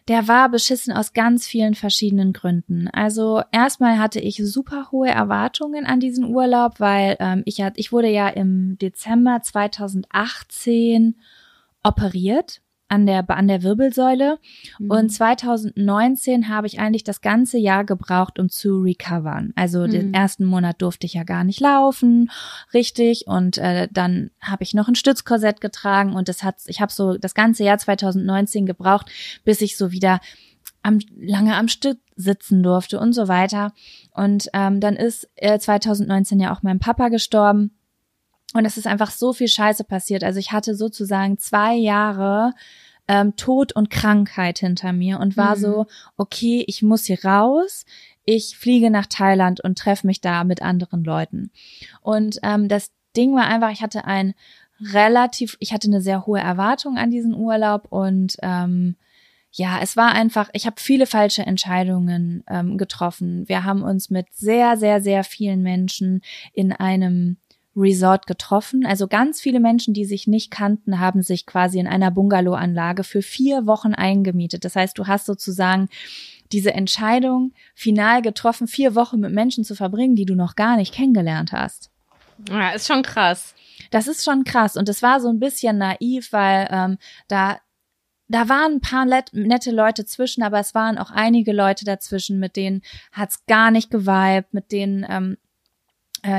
S2: Der war beschissen aus ganz vielen verschiedenen Gründen. Also erstmal hatte ich super hohe Erwartungen an diesen Urlaub, weil ähm, ich, hat, ich wurde ja im Dezember 2018 operiert an der, an der Wirbelsäule. Mhm. Und 2019 habe ich eigentlich das ganze Jahr gebraucht, um zu recovern. Also mhm. den ersten Monat durfte ich ja gar nicht laufen, richtig. Und äh, dann habe ich noch ein Stützkorsett getragen und das hat, ich habe so das ganze Jahr 2019 gebraucht, bis ich so wieder am, lange am Stück sitzen durfte und so weiter. Und ähm, dann ist äh, 2019 ja auch mein Papa gestorben. Und es ist einfach so viel Scheiße passiert. Also ich hatte sozusagen zwei Jahre ähm, Tod und Krankheit hinter mir und war mhm. so, okay, ich muss hier raus. Ich fliege nach Thailand und treffe mich da mit anderen Leuten. Und ähm, das Ding war einfach, ich hatte ein relativ, ich hatte eine sehr hohe Erwartung an diesen Urlaub und ähm, ja, es war einfach, ich habe viele falsche Entscheidungen ähm, getroffen. Wir haben uns mit sehr, sehr, sehr vielen Menschen in einem Resort getroffen. Also ganz viele Menschen, die sich nicht kannten, haben sich quasi in einer Bungalow-Anlage für vier Wochen eingemietet. Das heißt, du hast sozusagen diese Entscheidung final getroffen, vier Wochen mit Menschen zu verbringen, die du noch gar nicht kennengelernt hast.
S1: Ja, ist schon krass.
S2: Das ist schon krass. Und es war so ein bisschen naiv, weil ähm, da da waren ein paar nette Leute zwischen, aber es waren auch einige Leute dazwischen, mit denen hat's gar nicht geweibt, mit denen ähm, äh,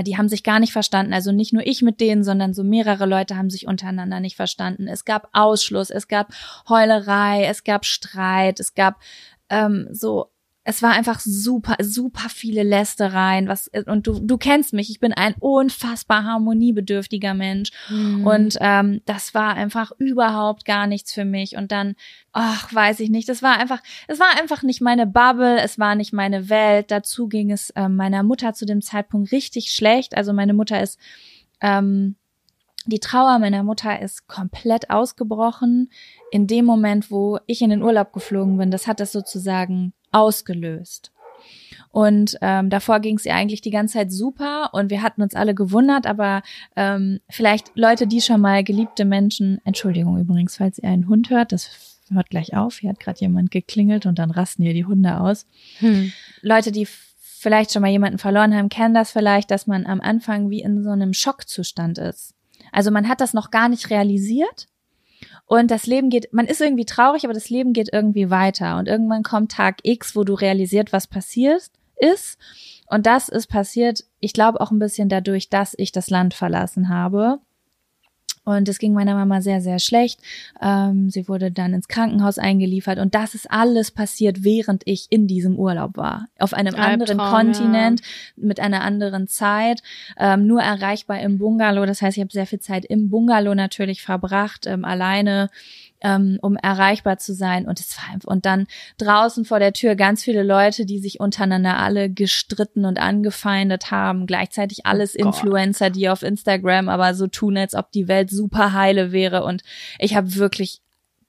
S2: die haben sich gar nicht verstanden. Also nicht nur ich mit denen, sondern so mehrere Leute haben sich untereinander nicht verstanden. Es gab Ausschluss, es gab Heulerei, es gab Streit, es gab ähm, so es war einfach super, super viele Lästereien. Was, und du, du kennst mich, ich bin ein unfassbar harmoniebedürftiger Mensch.
S1: Mhm.
S2: Und ähm, das war einfach überhaupt gar nichts für mich. Und dann, ach, weiß ich nicht, das war einfach, es war einfach nicht meine Bubble, es war nicht meine Welt. Dazu ging es ähm, meiner Mutter zu dem Zeitpunkt richtig schlecht. Also meine Mutter ist, ähm, die Trauer meiner Mutter ist komplett ausgebrochen in dem Moment, wo ich in den Urlaub geflogen bin. Das hat das sozusagen ausgelöst. Und ähm, davor ging es ihr eigentlich die ganze Zeit super und wir hatten uns alle gewundert, aber ähm, vielleicht Leute, die schon mal geliebte Menschen, Entschuldigung übrigens, falls ihr einen Hund hört, das hört gleich auf, hier hat gerade jemand geklingelt und dann rasten hier die Hunde aus.
S1: Hm.
S2: Leute, die vielleicht schon mal jemanden verloren haben, kennen das vielleicht, dass man am Anfang wie in so einem Schockzustand ist. Also man hat das noch gar nicht realisiert und das Leben geht, man ist irgendwie traurig, aber das Leben geht irgendwie weiter. Und irgendwann kommt Tag X, wo du realisiert, was passiert ist. Und das ist passiert, ich glaube auch ein bisschen dadurch, dass ich das Land verlassen habe. Und es ging meiner Mama sehr, sehr schlecht. Ähm, sie wurde dann ins Krankenhaus eingeliefert. Und das ist alles passiert, während ich in diesem Urlaub war. Auf einem anderen
S1: Albtraum,
S2: Kontinent, mit einer anderen Zeit, ähm, nur erreichbar im Bungalow. Das heißt, ich habe sehr viel Zeit im Bungalow natürlich verbracht, ähm, alleine ähm, um erreichbar zu sein. Und es war und dann draußen vor der Tür ganz viele Leute, die sich untereinander alle gestritten und angefeindet haben. Gleichzeitig alles
S1: Oh.
S2: Influencer, die auf Instagram aber so tun, als ob die Welt super heile wäre. Und ich habe wirklich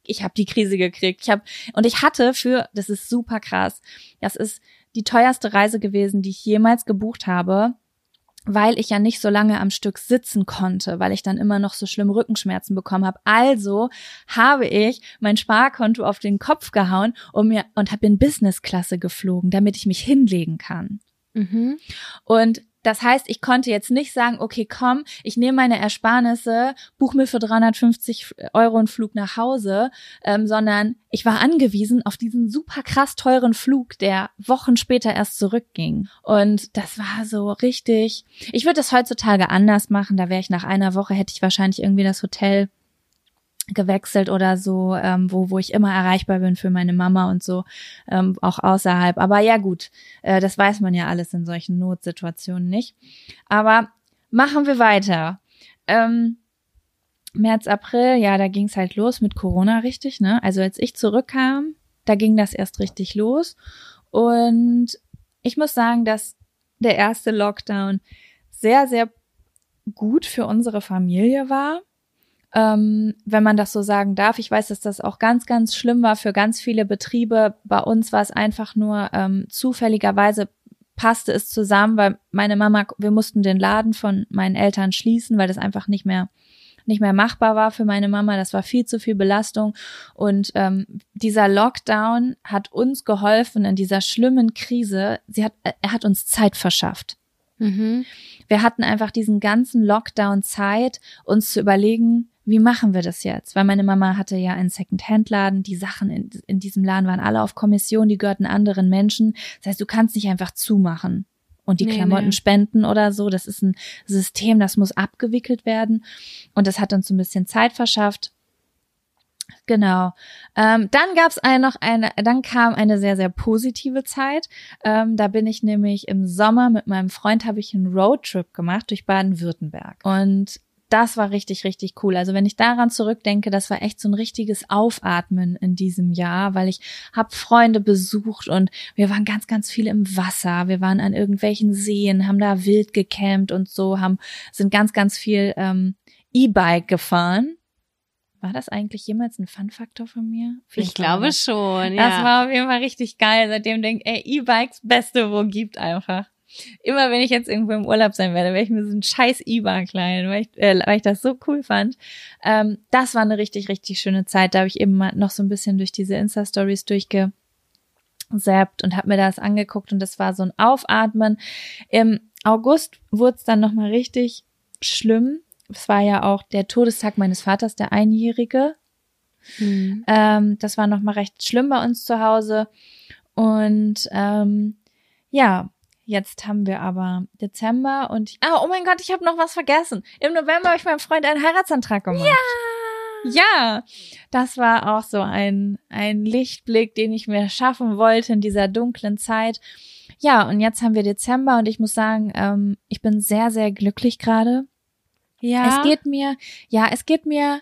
S2: ich habe die Krise gekriegt. Ich habe und ich hatte für, das ist super krass. Das ist die teuerste Reise gewesen, die ich jemals gebucht habe, weil ich ja nicht so lange am Stück sitzen konnte, weil ich dann immer noch so schlimm Rückenschmerzen bekommen habe. Also habe ich mein Sparkonto auf den Kopf gehauen und mir und habe in Businessklasse geflogen, damit ich mich hinlegen kann.
S1: Mhm.
S2: Und das heißt, ich konnte jetzt nicht sagen, okay, komm, ich nehme meine Ersparnisse, buch mir für 350 Euro einen Flug nach Hause, ähm, sondern ich war angewiesen auf diesen super krass teuren Flug, der Wochen später erst zurückging. Und das war so richtig. Ich würde das heutzutage anders machen. Da wäre ich nach einer Woche, hätte ich wahrscheinlich irgendwie das Hotel gewechselt oder so, ähm, wo, wo ich immer erreichbar bin für meine Mama und so, ähm, auch außerhalb. Aber ja gut, äh, das weiß man ja alles in solchen Notsituationen nicht. Aber machen wir weiter. Ähm, März, April, ja, da ging's halt los mit Corona richtig, ne? Also als ich zurückkam, da ging das erst richtig los. Und ich muss sagen, dass der erste Lockdown sehr, sehr gut für unsere Familie war ähm, wenn man das so sagen darf. Ich weiß, dass das auch ganz, ganz schlimm war für ganz viele Betriebe. Bei uns war es einfach nur ähm, zufälligerweise passte es zusammen, weil meine Mama, wir mussten den Laden von meinen Eltern schließen, weil das einfach nicht mehr nicht mehr machbar war für meine Mama. Das war viel zu viel Belastung. Und ähm, dieser Lockdown hat uns geholfen in dieser schlimmen Krise. Sie hat, er hat uns Zeit verschafft.
S1: Mhm.
S2: Wir hatten einfach diesen ganzen Lockdown Zeit, uns zu überlegen, wie machen wir das jetzt? Weil meine Mama hatte ja einen Second-Hand-Laden, die Sachen in, in diesem Laden waren alle auf Kommission, die gehörten anderen Menschen. Das heißt, du kannst nicht einfach zumachen und die
S1: Nee,
S2: Klamotten
S1: nee.
S2: spenden oder so. Das ist ein System, das muss abgewickelt werden. Und das hat uns so ein bisschen Zeit verschafft. Genau. Ähm, dann gab's ein, noch eine, dann kam eine sehr, sehr positive Zeit. Ähm, da bin ich nämlich im Sommer mit meinem Freund habe ich einen Roadtrip gemacht durch Baden-Württemberg. Und das war richtig, richtig cool. Also wenn ich daran zurückdenke, das war echt so ein richtiges Aufatmen in diesem Jahr, weil ich habe Freunde besucht und wir waren ganz, ganz viel im Wasser. Wir waren an irgendwelchen Seen, haben da wild gecampt und so, haben sind ganz, ganz viel ähm, E-Bike gefahren. War das eigentlich jemals ein Fun-Faktor von mir?
S1: Ich glaube schon, ja.
S2: Das war auf jeden Fall richtig geil. Seitdem denke ey, E-Bikes beste, wo gibt einfach. Immer wenn ich jetzt irgendwo im Urlaub sein werde, werde ich mir so ein scheiß leihen, weil ich, äh, weil ich das so cool fand. Ähm, das war eine richtig, richtig schöne Zeit. Da habe ich eben mal noch so ein bisschen durch diese Insta-Stories durchge zappt und habe mir das angeguckt und das war so ein Aufatmen. Im August wurde es dann nochmal richtig schlimm. Es war ja auch der Todestag meines Vaters, der Einjährige.
S1: Mhm.
S2: Ähm, das war nochmal recht schlimm bei uns zu Hause. Und ähm, ja, jetzt haben wir aber Dezember und ah, oh mein Gott, ich habe noch was vergessen. Im November habe ich meinem Freund einen Heiratsantrag gemacht. Ja, das war auch so ein, ein Lichtblick, den ich mir schaffen wollte in dieser dunklen Zeit. Ja, und jetzt haben wir Dezember und ich muss sagen, ähm, ich bin sehr, sehr glücklich gerade.
S1: Ja.
S2: Es geht mir, ja, es geht mir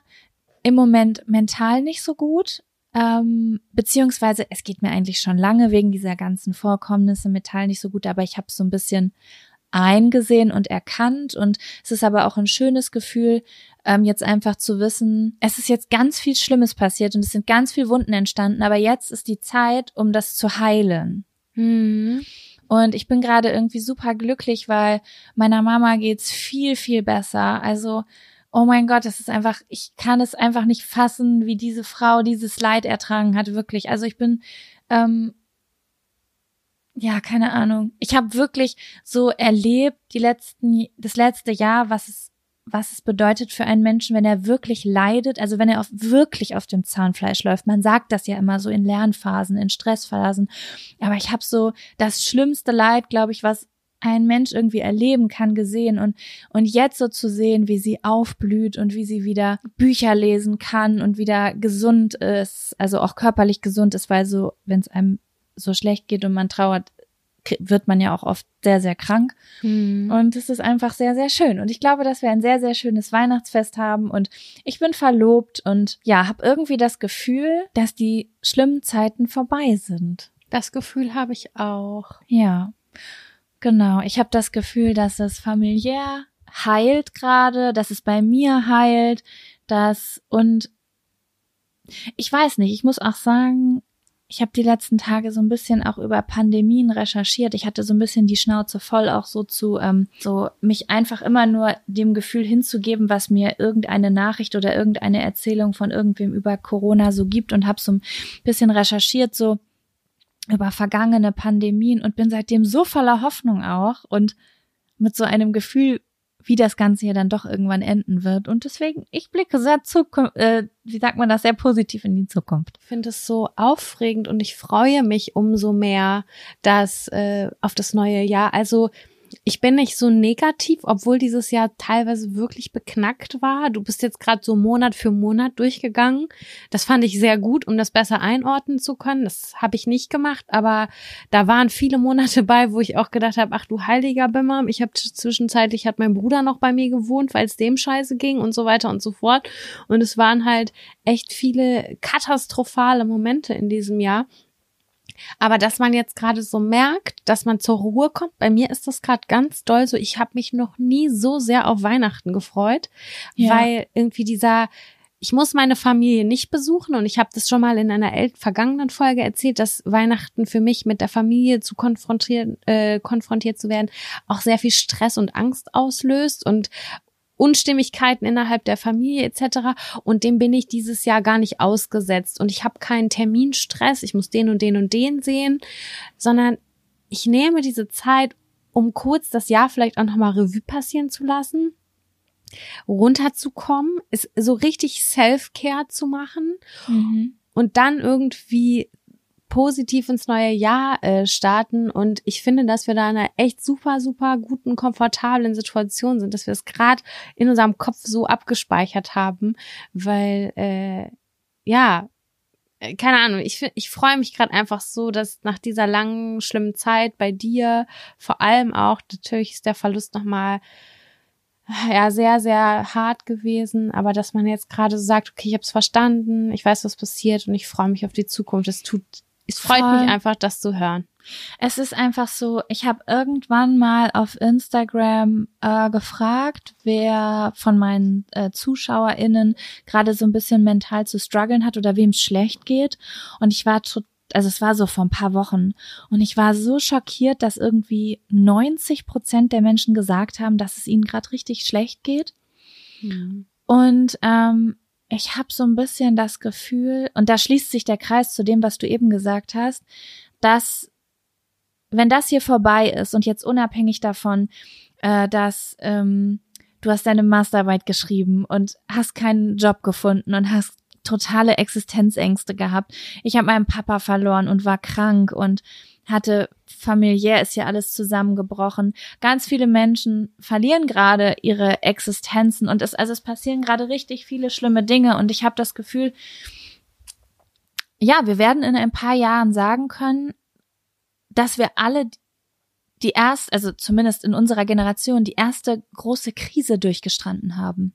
S2: im Moment mental nicht so gut. Ähm, beziehungsweise es geht mir eigentlich schon lange wegen dieser ganzen Vorkommnisse mental nicht so gut, aber ich habe so ein bisschen eingesehen und erkannt und es ist aber auch ein schönes Gefühl, ähm, jetzt einfach zu wissen, es ist jetzt ganz viel Schlimmes passiert und es sind ganz viel Wunden entstanden, aber jetzt ist die Zeit, um das zu heilen.
S1: Mhm.
S2: Und ich bin gerade irgendwie super glücklich, weil meiner Mama geht's viel, viel besser. Also, oh mein Gott, das ist einfach, ich kann es einfach nicht fassen, wie diese Frau dieses Leid ertragen hat, wirklich. Also ich bin, ähm, ja, keine Ahnung. Ich habe wirklich so erlebt, die letzten, das letzte Jahr, was es was es bedeutet für einen Menschen, wenn er wirklich leidet, also wenn er auf, wirklich auf dem Zahnfleisch läuft. Man sagt das ja immer so in Lernphasen, in Stressphasen. Aber ich habe so das schlimmste Leid, glaube ich, was ein Mensch irgendwie erleben kann, gesehen und, und jetzt so zu sehen, wie sie aufblüht und wie sie wieder Bücher lesen kann und wieder gesund ist, also auch körperlich gesund ist, weil so, wenn es einem so schlecht geht und man trauert, wird man ja auch oft sehr, sehr krank.
S1: Mhm.
S2: Und es ist einfach sehr, sehr schön. Und ich glaube, dass wir ein sehr, sehr schönes Weihnachtsfest haben. Und ich bin verlobt und ja, habe irgendwie das Gefühl, dass die schlimmen Zeiten vorbei sind.
S1: Das Gefühl habe ich auch.
S2: Ja, genau. Ich habe das Gefühl, dass es familiär heilt gerade, dass es bei mir heilt, dass und ich weiß nicht, ich muss auch sagen, ich habe die letzten Tage so ein bisschen auch über Pandemien recherchiert. Ich hatte so ein bisschen die Schnauze voll, auch so zu, ähm, so mich einfach immer nur dem Gefühl hinzugeben, was mir irgendeine Nachricht oder irgendeine Erzählung von irgendwem über Corona so gibt und habe so ein bisschen recherchiert, so über vergangene Pandemien und bin seitdem so voller Hoffnung auch und mit so einem Gefühl wie das Ganze hier dann doch irgendwann enden wird. Und deswegen, ich blicke sehr Zukunft, äh, wie sagt man das, sehr positiv in die Zukunft.
S1: Ich finde es so aufregend und ich freue mich umso mehr, dass äh, auf das neue Jahr. Also ich bin nicht so negativ, obwohl dieses Jahr teilweise wirklich beknackt war. Du bist jetzt gerade so Monat für Monat durchgegangen. Das fand ich sehr gut, um das besser einordnen zu können. Das habe ich nicht gemacht, aber da waren viele Monate bei, wo ich auch gedacht habe, ach du heiliger Bimmer, ich habe zwischenzeitlich hat mein Bruder noch bei mir gewohnt, weil es dem scheiße ging und so weiter und so fort. Und es waren halt echt viele katastrophale Momente in diesem Jahr. Aber dass man jetzt gerade so merkt, dass man zur Ruhe kommt, bei mir ist das gerade ganz doll so. Ich habe mich noch nie so sehr auf Weihnachten gefreut,
S2: Ja.
S1: weil irgendwie dieser ich muss meine Familie nicht besuchen und ich habe das schon mal in einer vergangenen Folge erzählt, dass Weihnachten für mich mit der Familie zu konfrontieren, äh, konfrontiert zu werden, auch sehr viel Stress und Angst auslöst und Unstimmigkeiten innerhalb der Familie etc. Und dem bin ich dieses Jahr gar nicht ausgesetzt. Und ich habe keinen Terminstress, ich muss den und den und den sehen, sondern ich nehme diese Zeit, um kurz das Jahr vielleicht auch nochmal Revue passieren zu lassen, runterzukommen, ist so richtig Self-Care zu machen
S2: Mhm.
S1: und dann irgendwie positiv ins neue Jahr äh, starten. Und ich finde, dass wir da in einer echt super, super guten, komfortablen Situation sind, dass wir es gerade in unserem Kopf so abgespeichert haben, weil äh, ja, äh, keine Ahnung, ich, find- ich freue mich gerade einfach so, dass nach dieser langen, schlimmen Zeit bei dir, vor allem auch, natürlich ist der Verlust nochmal ja sehr, sehr hart gewesen, aber dass man jetzt gerade so sagt, okay, ich habe es verstanden, ich weiß, was passiert und ich freue mich auf die Zukunft. Es tut, es freut
S2: Voll.
S1: mich einfach, das zu hören.
S2: Es ist einfach so, ich habe irgendwann mal auf Instagram äh, gefragt, wer von meinen äh, ZuschauerInnen gerade so ein bisschen mental zu strugglen hat oder wem es schlecht geht. Und ich war tot, also es war so vor ein paar Wochen. Und ich war so schockiert, dass irgendwie 90 Prozent der Menschen gesagt haben, dass es ihnen gerade richtig schlecht geht. Und ähm, ich habe so ein bisschen das Gefühl, und da schließt sich der Kreis zu dem, was du eben gesagt hast, dass wenn das hier vorbei ist und jetzt unabhängig davon, äh, dass ähm, du hast deine Masterarbeit geschrieben und hast keinen Job gefunden und hast totale Existenzängste gehabt. Ich habe meinen Papa verloren und war krank und hatte familiär ist ja alles zusammengebrochen. Ganz viele Menschen verlieren gerade ihre Existenzen und es also es passieren gerade richtig viele schlimme Dinge und ich habe das Gefühl, ja, wir werden in ein paar Jahren sagen können, dass wir alle die erste, also zumindest in unserer Generation, die erste große Krise durchgestanden haben.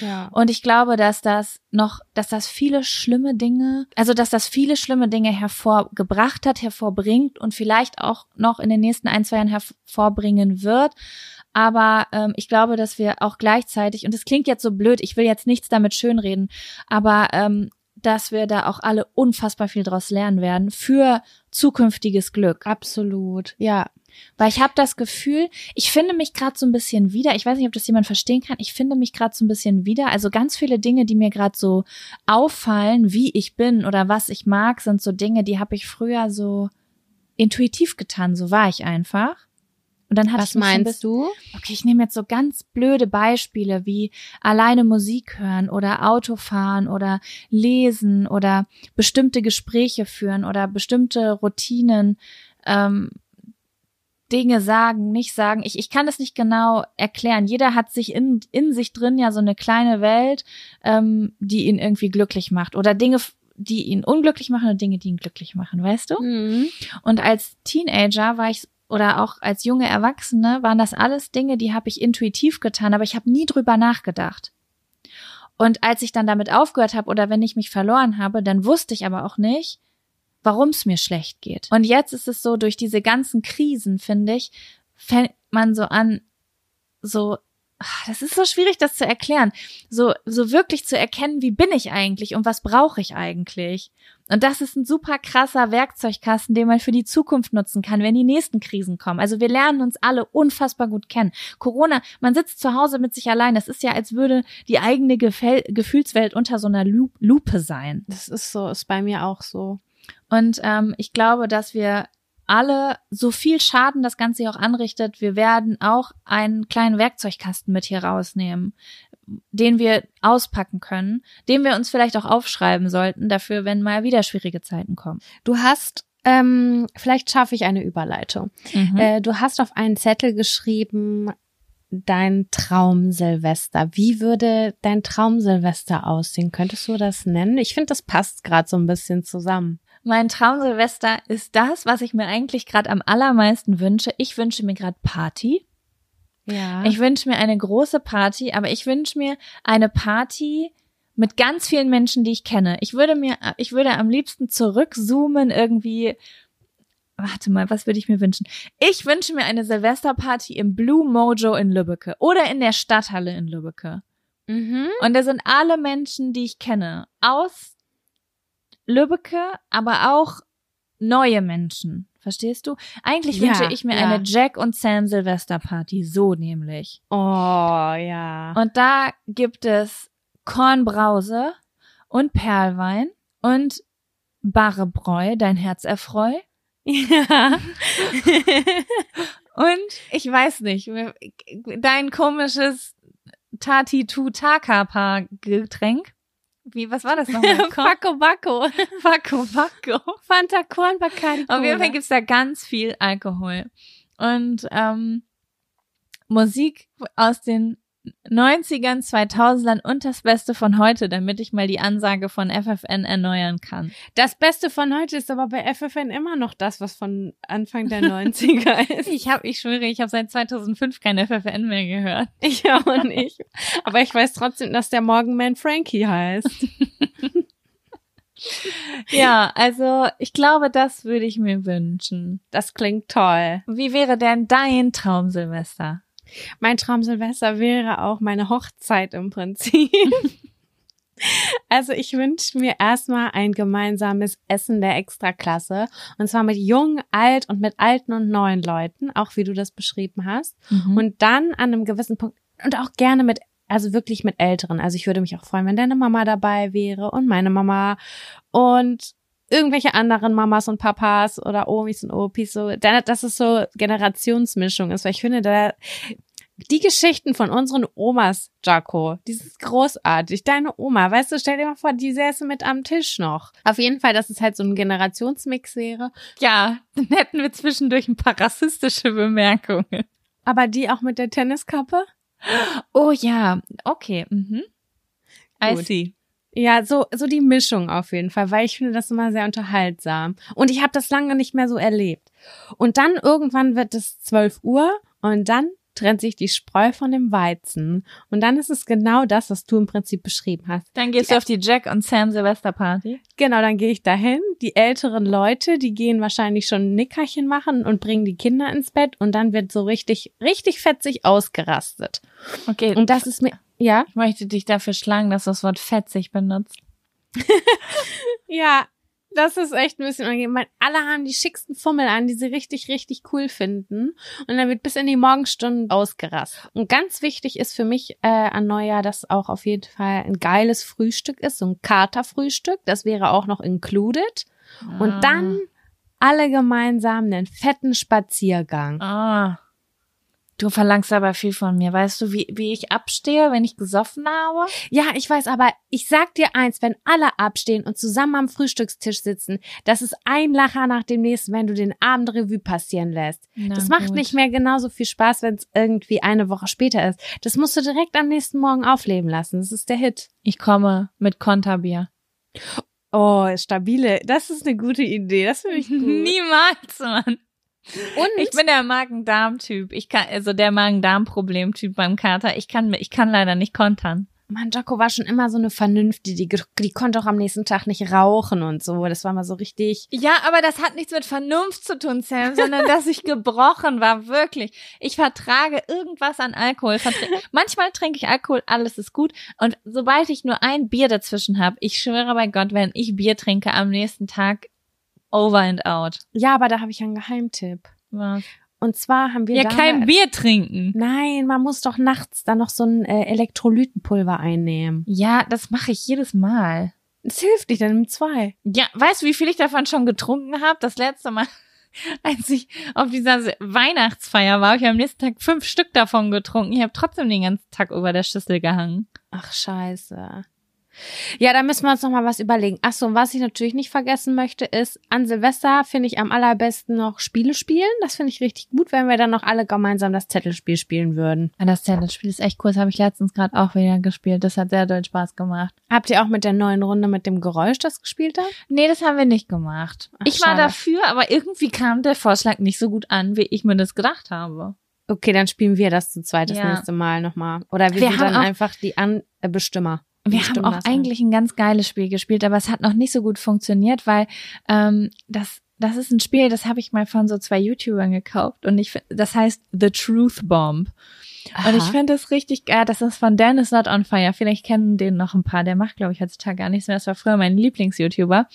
S1: Ja.
S2: Und ich glaube, dass das noch, dass das viele schlimme Dinge, also dass das viele schlimme Dinge hervorgebracht hat, hervorbringt und vielleicht auch noch in den nächsten ein, zwei Jahren hervorbringen wird. Aber ähm, ich glaube, dass wir auch gleichzeitig, und es klingt jetzt so blöd, ich will jetzt nichts damit schönreden, aber ähm, dass wir da auch alle unfassbar viel draus lernen werden für zukünftiges Glück.
S1: Absolut. Ja.
S2: Weil ich habe das Gefühl, ich finde mich gerade so ein bisschen wieder, ich weiß nicht, ob das jemand verstehen kann, ich finde mich gerade so ein bisschen wieder. Also ganz viele Dinge, die mir gerade so auffallen, wie ich bin oder was ich mag, sind so Dinge, die habe ich früher so intuitiv getan, so war ich einfach. Und dann hatte
S1: Was
S2: ich
S1: meinst
S2: bisschen-
S1: du?
S2: Okay, ich nehme jetzt so ganz blöde Beispiele wie alleine Musik hören oder Autofahren oder lesen oder bestimmte Gespräche führen oder bestimmte Routinen, ähm, Dinge sagen, nicht sagen. Ich, ich kann das nicht genau erklären. Jeder hat sich in, in sich drin ja so eine kleine Welt, ähm, die ihn irgendwie glücklich macht oder Dinge, die ihn unglücklich machen und Dinge, die ihn glücklich machen, weißt du?
S1: Mhm.
S2: Und als Teenager war ich oder auch als junge Erwachsene waren das alles Dinge, die habe ich intuitiv getan, aber ich habe nie drüber nachgedacht. Und als ich dann damit aufgehört habe oder wenn ich mich verloren habe, dann wusste ich aber auch nicht, warum es mir schlecht geht. Und jetzt ist es so, durch diese ganzen Krisen, finde ich, fängt man so an, so, ah, das ist so schwierig, das zu erklären, so, so wirklich zu erkennen, wie bin ich eigentlich und was brauche ich eigentlich. Und das ist ein super krasser Werkzeugkasten, den man für die Zukunft nutzen kann, wenn die nächsten Krisen kommen. Also wir lernen uns alle unfassbar gut kennen. Corona, man sitzt zu Hause mit sich allein. Das ist ja, als würde die eigene Gefäl Gefühlswelt unter so einer Lu Lupe sein.
S1: Das ist so, ist bei mir auch so.
S2: Und ähm, ich glaube, dass wir alle, so viel Schaden das Ganze auch anrichtet, wir werden auch einen kleinen Werkzeugkasten mit hier rausnehmen, den wir auspacken können, den wir uns vielleicht auch aufschreiben sollten, dafür, wenn mal wieder schwierige Zeiten kommen.
S1: Du hast, ähm, vielleicht schaffe ich eine Überleitung.
S2: Mhm.
S1: Äh, du hast auf einen Zettel geschrieben, dein Traum Silvester. Wie würde dein Traum Silvester aussehen? Könntest du das nennen? Ich finde, das passt gerade so ein bisschen zusammen.
S2: Mein Traum Silvester ist das, was ich mir eigentlich gerade am allermeisten wünsche. Ich wünsche mir gerade Party.
S1: Ja.
S2: Ich wünsche mir eine große Party, aber ich wünsche mir eine Party mit ganz vielen Menschen, die ich kenne. Ich würde mir, ich würde am liebsten zurückzoomen irgendwie. Warte mal, was würde ich mir wünschen? Ich wünsche mir eine Silvesterparty im Blue Mojo in Lübbecke oder in der Stadthalle in Lübbecke.
S1: mhm.
S2: Und da sind alle Menschen, die ich kenne, aus Lübbecke, aber auch neue Menschen. Verstehst du? Eigentlich
S1: Ja,
S2: wünsche ich mir
S1: ja.
S2: eine Jack und Sam Silvesterparty, so nämlich.
S1: Oh, ja.
S2: Und da gibt es Kornbrause und Perlwein und Barrebräu, dein Herz erfreu.
S1: ja.
S2: Und ich weiß nicht, dein komisches Tati-Tu-Taka-Getränk. Wie, was war das nochmal?
S1: Paco Baco.
S2: Paco Paco.
S1: Fanta Korn Bacardi
S2: Auf jeden Fall gibt's da ganz viel Alkohol. Und ähm, Musik aus den 90ern, 2000ern und das Beste von heute, damit ich mal die Ansage von FFN erneuern kann.
S1: Das Beste von heute ist aber bei FFN immer noch das, was von Anfang der 90er ist.
S2: Ich habe, ich schwöre, ich habe seit 2005 kein FFN mehr gehört.
S1: Ich auch nicht. Aber ich weiß trotzdem, dass der Morgenman Frankie heißt.
S2: Ja, also ich glaube, das würde ich mir wünschen.
S1: Das klingt toll.
S2: Wie wäre denn dein Traum, Silvester?
S1: Mein Traum Silvester wäre auch meine Hochzeit im Prinzip. Also ich wünsche mir erstmal ein gemeinsames Essen der Extraklasse. Und zwar mit jung, alt und mit alten und neuen Leuten, auch wie du das beschrieben hast.
S2: Und
S1: Und dann an einem gewissen Punkt und auch gerne mit, also wirklich mit Älteren. Also ich würde mich auch freuen, wenn deine Mama dabei wäre und meine Mama und irgendwelche anderen Mamas und Papas oder Omis und Opis, so, dass es so Generationsmischung ist, weil ich finde, da, Die Geschichten von unseren Omas, Jaco, die sind großartig. Deine Oma, weißt du, stell dir mal vor, die säße mit am Tisch noch. Auf jeden Fall, dass es halt so ein Generationsmix wäre.
S2: Ja, dann hätten wir zwischendurch ein paar rassistische Bemerkungen.
S1: Aber die auch mit der Tenniskappe?
S2: Oh ja, okay. Mhm. I
S1: Gut.
S2: see.
S1: Ja, so, so die Mischung auf jeden Fall, weil ich finde das immer sehr unterhaltsam. Und ich habe das lange nicht mehr so erlebt. Und dann irgendwann wird es 12 Uhr und dann trennt sich die Spreu von dem Weizen. Und dann ist es genau das, was du im Prinzip beschrieben hast.
S2: Dann gehst du auf die Jack und Sam Silvesterparty.
S1: Genau, dann gehe ich dahin. Die älteren Leute, die gehen wahrscheinlich schon ein Nickerchen machen und bringen die Kinder ins Bett und dann wird so richtig, richtig fetzig ausgerastet.
S2: Okay.
S1: Und das ist mir, ja?
S2: ich möchte dich dafür schlagen, dass du das Wort fetzig benutzt.
S1: Ja, das ist echt ein bisschen unangenehm. weil Alle haben die schicksten Fummel an, die sie richtig, richtig cool finden. Und dann wird bis in die Morgenstunden ausgerastet. Und ganz wichtig ist für mich äh, an Neujahr, dass auch auf jeden Fall ein geiles Frühstück ist, so ein Katerfrühstück. Das wäre auch noch included. Und dann alle gemeinsam einen fetten Spaziergang.
S2: Ah. Du verlangst aber viel von mir. Weißt du, wie, wie ich abstehe, wenn ich gesoffen habe?
S1: Ja, ich weiß, aber ich sag dir eins, wenn alle abstehen und zusammen am Frühstückstisch sitzen, das ist ein Lacher nach dem nächsten, wenn du den Abend Revue passieren lässt.
S2: Na
S1: das macht
S2: gut.
S1: nicht mehr genauso viel Spaß, wenn es irgendwie eine Woche später ist. Das musst du direkt am nächsten Morgen aufleben lassen. Das ist der Hit.
S2: Ich komme mit Konterbier.
S1: Oh, stabile. Das ist eine gute Idee. Das finde ich gut.
S2: Niemals, Mann.
S1: Und
S2: Ich bin der Magen-Darm-Typ. Ich kann, also der Magen-Darm-Problem-Typ beim Kater. Ich kann, ich kann leider nicht kontern.
S1: Mann, Jocko war schon immer so eine Vernünftige. Die, die konnte auch am nächsten Tag nicht rauchen und so. Das war mal so richtig.
S2: Ja, aber das hat nichts mit Vernunft zu tun, Sam, sondern dass ich gebrochen war, wirklich. Ich vertrage irgendwas an Alkohol. Manchmal trinke ich Alkohol, alles ist gut. Und sobald ich nur ein Bier dazwischen habe, ich schwöre bei Gott, wenn ich Bier trinke, am nächsten Tag over and out.
S1: Ja, aber da habe ich einen Geheimtipp.
S2: Was?
S1: Und zwar haben wir
S2: Ja, kein Bier trinken.
S1: Nein, man muss doch nachts dann noch so ein äh, Elektrolytenpulver einnehmen.
S2: Ja, das mache ich jedes Mal.
S1: Das hilft nicht, dann nimm zwei.
S2: Ja, weißt du, wie viel ich davon schon getrunken habe? Das letzte Mal, als ich auf dieser Se- Weihnachtsfeier war, habe ich am nächsten Tag fünf Stück davon getrunken. Ich habe trotzdem den ganzen Tag über der Schüssel gehangen.
S1: Ach, scheiße. Ja, da müssen wir uns noch mal was überlegen. Ach so, und was ich natürlich nicht vergessen möchte, ist, an Silvester finde ich am allerbesten noch Spiele spielen. Das finde ich richtig gut, wenn wir dann noch alle gemeinsam das Zettelspiel spielen würden.
S2: Ja, das Spiel ist echt cool. Das habe ich letztens gerade auch wieder gespielt. Das hat sehr doll Spaß gemacht.
S1: Habt ihr auch mit der neuen Runde mit dem Geräusch das gespielt da?
S2: Nee, das haben wir nicht gemacht.
S1: Ach,
S2: ich war
S1: schade.
S2: dafür, aber irgendwie kam der Vorschlag nicht so gut an, wie ich mir das gedacht habe.
S1: Okay, dann spielen wir das zu zweit das
S2: Ja.
S1: nächste Mal nochmal. Oder wir,
S2: Wir
S1: sind
S2: haben
S1: dann einfach die An äh, Bestimmer.
S2: Wir haben auch eigentlich ein ganz geiles Spiel gespielt, aber es hat noch nicht so gut funktioniert, weil ähm, das das ist ein Spiel, das habe ich mal von so zwei YouTubern gekauft und ich das heißt The Truth Bomb. Und ich
S1: Aha.
S2: finde das richtig geil. Das ist von Dennis Not on Fire. Vielleicht kennen den noch ein paar. Der macht, glaube ich, heutzutage gar nichts mehr. Das war früher mein Lieblings-YouTuber.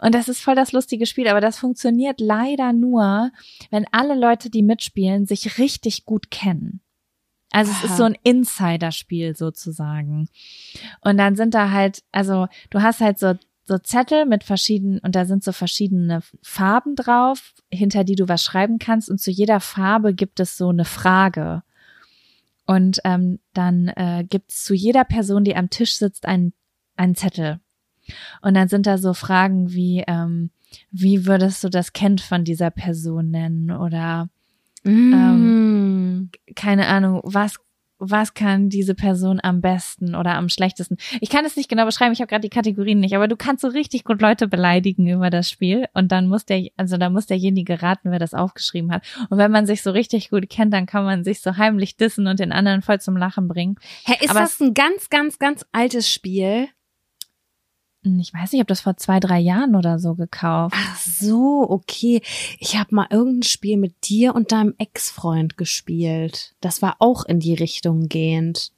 S2: Und das ist voll das lustige Spiel. Aber das funktioniert leider nur, wenn alle Leute, die mitspielen, sich richtig gut kennen. Also es
S1: Aha.
S2: ist so ein Insider-Spiel sozusagen. Und dann sind da halt, also du hast halt so so Zettel mit verschiedenen, und da sind so verschiedene Farben drauf, hinter die du was schreiben kannst. Und zu jeder Farbe gibt es so eine Frage. Und ähm, dann äh, gibt's zu jeder Person, die am Tisch sitzt, einen, einen Zettel. Und dann sind da so Fragen wie, ähm, wie würdest du das Kind von dieser Person nennen? Oder
S1: Mm.
S2: keine Ahnung, was was kann diese Person am besten oder am schlechtesten? Ich kann es nicht genau beschreiben, ich habe gerade die Kategorien nicht, aber du kannst so richtig gut Leute beleidigen über das Spiel und dann muss der, also da muss derjenige raten, wer das aufgeschrieben hat. Und wenn man sich so richtig gut kennt, dann kann man sich so heimlich dissen und den anderen voll zum Lachen bringen.
S1: Hä, ist
S2: Aber
S1: das ein ganz, ganz, ganz altes Spiel?
S2: Ich weiß nicht, ich habe das vor zwei, drei Jahren oder so gekauft.
S1: Ach so, okay. Ich habe mal irgendein Spiel mit dir und deinem Ex-Freund gespielt. Das war auch in die Richtung gehend.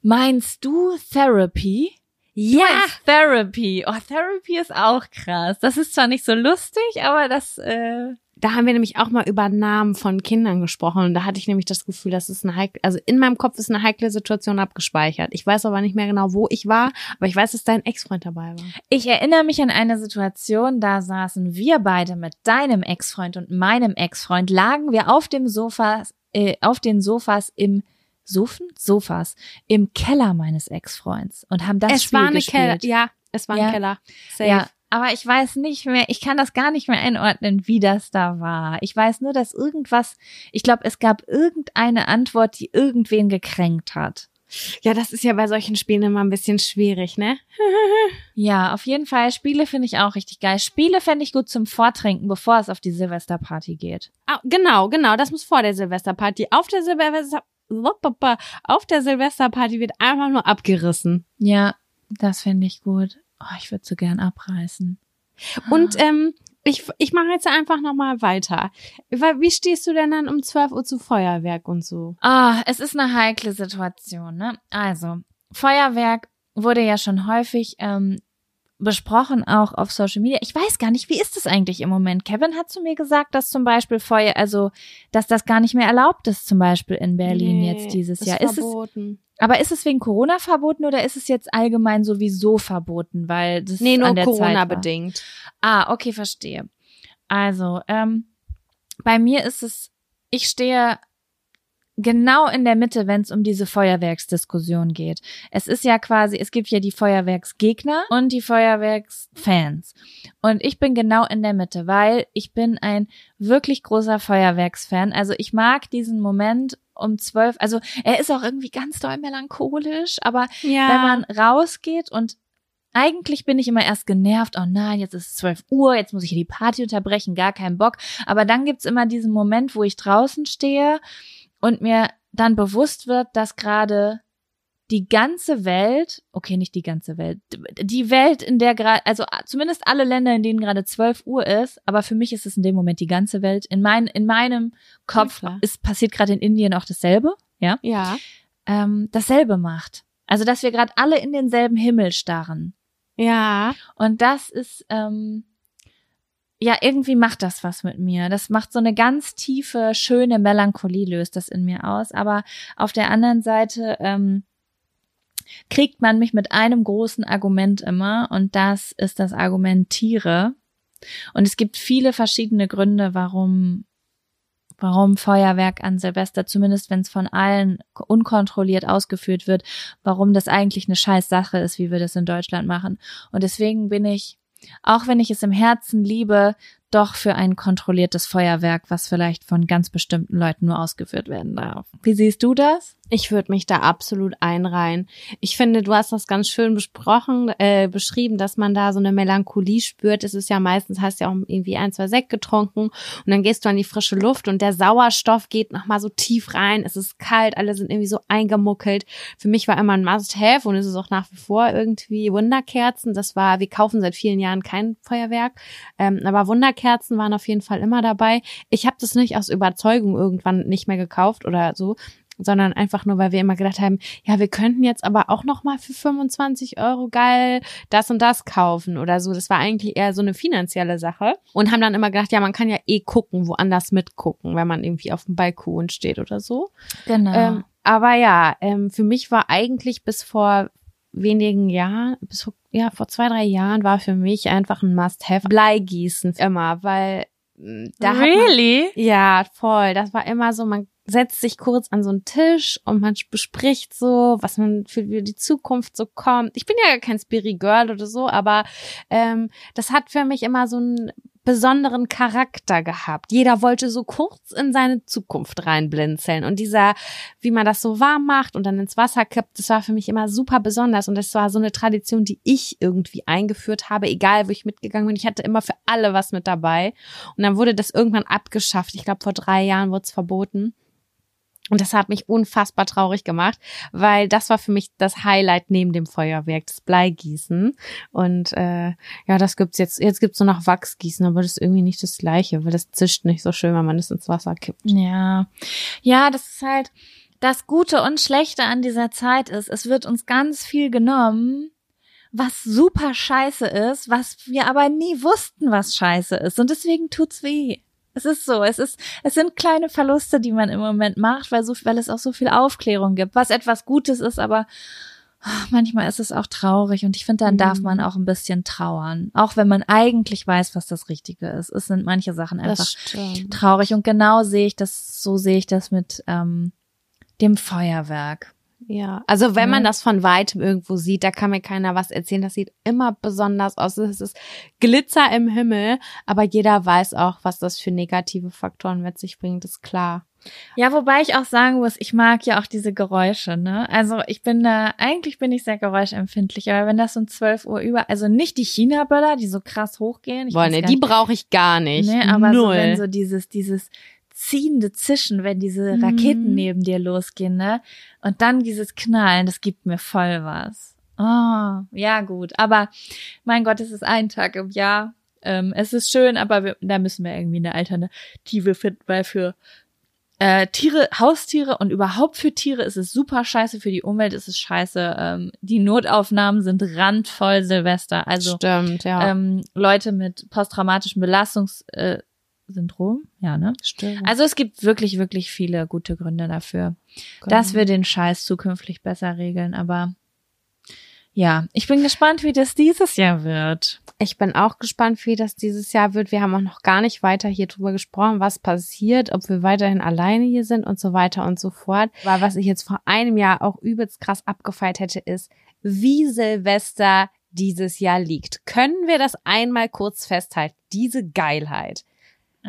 S2: Meinst du Therapy?
S1: Ja,
S2: Therapy. Oh, Therapy ist auch krass. Das ist zwar nicht so lustig, aber das, äh,
S1: da haben wir nämlich auch mal über Namen von Kindern gesprochen und da hatte ich nämlich das Gefühl, das ist eine heikle, also in meinem Kopf ist eine heikle Situation abgespeichert. Ich weiß aber nicht mehr genau, wo ich war, aber ich weiß, dass dein Ex-Freund dabei war.
S2: Ich erinnere mich an eine Situation, da saßen wir beide mit deinem Ex-Freund und meinem Ex-Freund, lagen wir auf dem Sofa äh, auf den Sofas im Sofen? Sofas im Keller meines Ex-Freunds und haben das
S1: es
S2: Spiel
S1: war eine
S2: gespielt.
S1: Keller, ja, es war
S2: Ja.
S1: ein Keller. Safe.
S2: Ja, aber ich weiß nicht mehr, ich kann das gar nicht mehr einordnen, wie das da war. Ich weiß nur, dass irgendwas, ich glaube, es gab irgendeine Antwort, die irgendwen gekränkt hat.
S1: ja, das ist ja bei solchen Spielen immer ein bisschen schwierig, ne?
S2: Ja, auf jeden Fall. Spiele finde ich auch richtig geil. Spiele fände ich gut zum Vortrinken, bevor es auf die Silvesterparty geht.
S1: Ah, genau, genau, das muss vor der Silvesterparty. Auf der Silvester auf der Silvesterparty wird einfach nur abgerissen.
S2: Ja, das finde ich gut. Oh, ich würde so gern abreißen.
S1: Und ähm, ich, ich mache jetzt einfach nochmal weiter. Wie stehst du denn dann um 12 Uhr zu Feuerwerk und so?
S2: Ah, es ist eine heikle Situation, ne? Also, Feuerwerk wurde ja schon häufig ähm, besprochen, auch auf Social Media. Ich weiß gar nicht, wie ist es eigentlich im Moment? Kevin hat zu mir gesagt, dass zum Beispiel Feuer, also, dass das gar nicht mehr erlaubt ist, zum Beispiel in Berlin
S1: Nee,
S2: jetzt dieses
S1: ist
S2: Jahr. Ist es,
S1: verboten.
S2: aber ist es wegen Corona verboten oder ist es jetzt allgemein sowieso verboten, weil das
S1: Nee, nur
S2: an der Zeit
S1: Corona
S2: war?
S1: bedingt.
S2: Ah, okay, verstehe. Also, ähm, bei mir ist es, ich stehe genau in der Mitte, wenn es um diese Feuerwerksdiskussion geht. Es ist ja quasi, es gibt ja die Feuerwerksgegner und die Feuerwerksfans. Und ich bin genau in der Mitte, weil ich bin ein wirklich großer Feuerwerksfan. Also ich mag diesen Moment um zwölf, also er ist auch irgendwie ganz doll melancholisch, aber
S1: Ja.
S2: wenn man rausgeht und eigentlich bin ich immer erst genervt, oh nein, jetzt ist es 12 Uhr, jetzt muss ich hier die Party unterbrechen, gar keinen Bock. Aber dann gibt's immer diesen Moment, wo ich draußen stehe und mir dann bewusst wird, dass gerade die ganze Welt, okay, nicht die ganze Welt, die Welt, in der gerade, also zumindest alle Länder, in denen gerade 12 Uhr ist, aber für mich ist es in dem Moment die ganze Welt. In, mein, in meinem Kopf
S1: Ja,
S2: ist passiert gerade in Indien auch dasselbe, ja
S1: ja.
S2: ähm, dasselbe macht. Also, dass wir gerade alle in denselben Himmel starren.
S1: Ja.
S2: Und das ist, ähm, ja, irgendwie macht das was mit mir. Das macht so eine ganz tiefe, schöne Melancholie, löst das in mir aus. Aber auf der anderen Seite ähm, kriegt man mich mit einem großen Argument immer und das ist das Argument Tiere. Und es gibt viele verschiedene Gründe, warum warum Feuerwerk an Silvester, zumindest wenn es von allen unkontrolliert ausgeführt wird, warum das eigentlich eine scheiß Sache ist, wie wir das in Deutschland machen. Und deswegen bin ich, auch wenn ich es im Herzen liebe, doch für ein kontrolliertes Feuerwerk, was vielleicht von ganz bestimmten Leuten nur ausgeführt werden darf. Wie siehst du das?
S1: Ich würde mich da absolut einreihen. Ich finde, du hast das ganz schön besprochen, äh, beschrieben, dass man da so eine Melancholie spürt. Es ist ja meistens, hast ja auch irgendwie ein, zwei Sekt getrunken und dann gehst du an die frische Luft und der Sauerstoff geht nochmal so tief rein. Es ist kalt, alle sind irgendwie so eingemuckelt. Für mich war immer ein Must-Have und es ist auch nach wie vor irgendwie Wunderkerzen. Das war, wir kaufen seit vielen Jahren kein Feuerwerk, ähm, aber Wunderkerzen waren auf jeden Fall immer dabei. Ich habe das nicht aus Überzeugung irgendwann nicht mehr gekauft oder so, sondern einfach nur, weil wir immer gedacht haben, ja, wir könnten jetzt aber auch noch mal für 25 Euro geil das und das kaufen oder so. Das war eigentlich eher so eine finanzielle Sache und haben dann immer gedacht, ja, man kann ja eh gucken, woanders mitgucken, wenn man irgendwie auf dem Balkon steht oder so.
S2: Genau.
S1: Ähm, aber ja, ähm, für mich war eigentlich bis vor wenigen Jahren, bis vor, ja, vor zwei, drei Jahren war für mich einfach ein Must-Have Bleigießen immer, weil mh, da hat man,
S2: really?
S1: ja, voll. Das war immer so, man setzt sich kurz an so einen Tisch und man bespricht so, was man für die Zukunft so kommt. Ich bin ja gar kein Spiri Girl oder so, aber ähm, das hat für mich immer so einen besonderen Charakter gehabt. Jeder wollte so kurz in seine Zukunft reinblinzeln und dieser, wie man das so warm macht und dann ins Wasser kippt, das war für mich immer super besonders und das war so eine Tradition, die ich irgendwie eingeführt habe, egal wo ich mitgegangen bin. Ich hatte immer für alle was mit dabei und dann wurde das irgendwann abgeschafft. Ich glaube, vor drei Jahren wurde es verboten. Und das hat mich unfassbar traurig gemacht, weil das war für mich das Highlight neben dem Feuerwerk, das Bleigießen. Und äh, ja, das gibt's jetzt. Jetzt gibt's nur noch Wachsgießen, aber das ist irgendwie nicht das Gleiche, weil das zischt nicht so schön, wenn man es ins Wasser kippt.
S2: Ja. Ja, das ist halt das Gute und Schlechte an dieser Zeit ist, es wird uns ganz viel genommen, was super scheiße ist, was wir aber nie wussten, was scheiße ist. Und deswegen tut's weh. Es ist so, es ist, es sind kleine Verluste, die man im Moment macht, weil so, weil es auch so viel Aufklärung gibt, was etwas Gutes ist, aber ach, manchmal ist es auch traurig und ich finde, dann darf
S1: Mhm.
S2: man auch ein bisschen trauern. Auch wenn man eigentlich weiß, was das Richtige ist. Es sind manche Sachen einfach traurig und genau sehe ich das, so sehe ich das mit ähm, dem Feuerwerk.
S1: Ja, also wenn man das von weitem irgendwo sieht, da kann mir keiner was erzählen. Das sieht immer besonders aus. Es ist Glitzer im Himmel, aber jeder weiß auch, was das für negative Faktoren mit sich bringt, ist klar.
S2: Ja, wobei ich auch sagen muss, ich mag ja auch diese Geräusche, ne? Also ich bin da, eigentlich bin ich sehr geräuschempfindlich, aber wenn das um 12 Uhr über, also nicht die China-Böller, die so krass hochgehen. Ich
S1: Boah, ne, die brauche ich gar nicht.
S2: Nee, aber
S1: Null.
S2: so, wenn so dieses, dieses ziehende Zischen, wenn diese Raketen
S1: Mhm.
S2: neben dir losgehen, ne? Und dann dieses Knallen, das gibt mir voll was. Oh, ja, gut. Aber mein Gott, es ist ein Tag im Jahr. Ähm, es ist schön, aber wir, da müssen wir irgendwie eine Alternative finden, weil für äh, Tiere, Haustiere und überhaupt für Tiere ist es super scheiße, für die Umwelt ist es scheiße. Ähm, die Notaufnahmen sind randvoll Silvester. Also
S1: Stimmt, ja.
S2: ähm, Leute mit posttraumatischem Belastungssyndrom. Äh, Syndrom? ja, ne?
S1: Stimmt.
S2: Also es gibt wirklich, wirklich viele gute Gründe dafür, dass wir den Scheiß zukünftig besser regeln. Aber ja, ich bin gespannt, wie das dieses Jahr wird.
S1: Ich bin auch gespannt, wie das dieses Jahr wird. Wir haben auch noch gar nicht weiter hier drüber gesprochen, was passiert, ob wir weiterhin alleine hier sind und so weiter und so fort. Weil was ich jetzt vor einem Jahr auch übelst krass abgefeiert hätte, ist, wie Silvester dieses Jahr liegt. Können wir das einmal kurz festhalten? Diese Geilheit.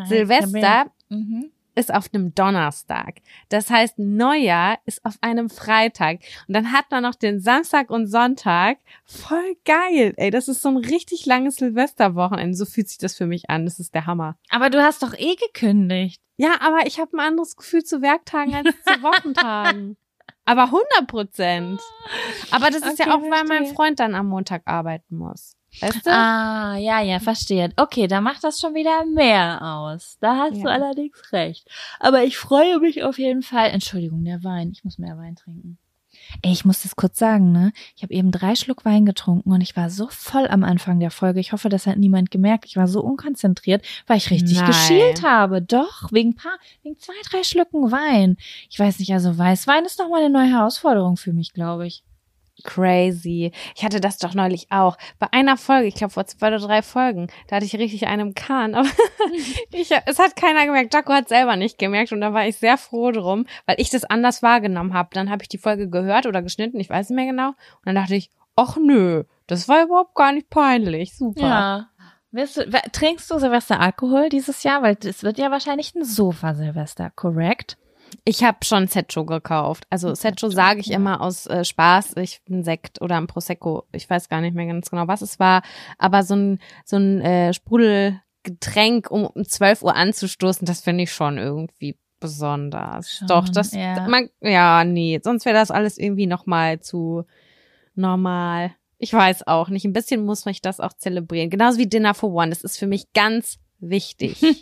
S1: Silvester
S2: Mhm.
S1: ist auf einem Donnerstag. Das heißt, Neujahr ist auf einem Freitag. Und dann hat man noch den Samstag und Sonntag. Voll geil. Ey, das ist so ein richtig langes Silvesterwochenende. So fühlt sich das für mich an. Das ist der Hammer.
S2: Aber du hast doch eh gekündigt.
S1: Ja, aber ich habe ein anderes Gefühl zu Werktagen als zu Wochentagen. aber 100 Prozent. Aber das ist
S2: Okay,
S1: ja auch, weil mein. Freund dann am Montag arbeiten muss. Weißt du?
S2: Ah, ja, ja, verstehe. Okay, da macht das schon wieder mehr aus. Da hast du
S1: Ja.
S2: allerdings recht. Aber ich freue mich auf jeden Fall. Entschuldigung, der Wein. Ich muss mehr Wein trinken. Ey, ich muss das kurz sagen, ne? Ich habe eben drei Schluck Wein getrunken und ich war so voll am Anfang der Folge. Ich hoffe, das hat niemand gemerkt. Ich war so unkonzentriert, weil ich richtig
S1: Nein.
S2: geschielt habe. Doch, wegen paar, wegen zwei, drei Schlücken Wein. Ich weiß nicht, also Weißwein ist noch mal eine neue Herausforderung für mich, glaube ich.
S1: Crazy. Ich hatte das doch neulich auch. Bei einer Folge, ich glaube vor zwei oder drei Folgen, da hatte ich richtig einen Kahn. Aber ich, es hat keiner gemerkt. Jaco hat selber nicht gemerkt und da war ich sehr froh drum, weil ich das anders wahrgenommen habe. Dann habe ich die Folge gehört oder geschnitten, ich weiß nicht mehr genau. Und dann dachte ich, ach nö, das war überhaupt gar nicht peinlich. Super.
S2: Ja. Wirst du, trinkst du Silvester Alkohol dieses Jahr? Weil es wird ja wahrscheinlich ein Sofa-Silvester, korrekt?
S1: Ich habe schon Setcho gekauft. Also Setcho sage ich
S2: ja.
S1: immer aus äh, Spaß. Ich bin Sekt oder ein Prosecco. Ich weiß gar nicht mehr ganz genau, was es war. Aber so ein so ein äh, Sprudelgetränk, um um 12 Uhr anzustoßen, das finde ich schon irgendwie besonders.
S2: Schon,
S1: Doch, das,
S2: ja.
S1: man, ja, nee, sonst wäre das alles irgendwie noch mal zu normal. Ich weiß auch nicht. Ein bisschen muss ich das auch zelebrieren. Genauso wie Dinner for One. Das ist für mich ganz wichtig.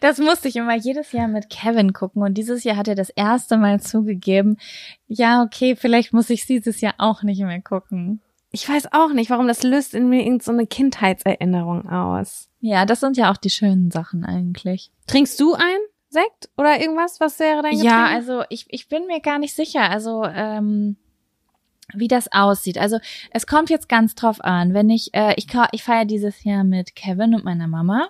S2: Das musste ich immer jedes Jahr mit Kevin gucken und dieses Jahr hat er das erste Mal zugegeben, ja, okay, vielleicht muss ich dieses Jahr auch nicht mehr gucken.
S1: Ich weiß auch nicht, warum das löst in mir irgendeine so eine Kindheitserinnerung aus.
S2: Ja, das sind ja auch die schönen Sachen eigentlich.
S1: Trinkst du ein Sekt oder irgendwas? Was wäre dein Getränk?
S2: Ja, also ich, ich bin mir gar nicht sicher, also ähm, wie das aussieht. Also es kommt jetzt ganz drauf an, wenn ich, äh, ich, ich feiere dieses Jahr mit Kevin und meiner Mama.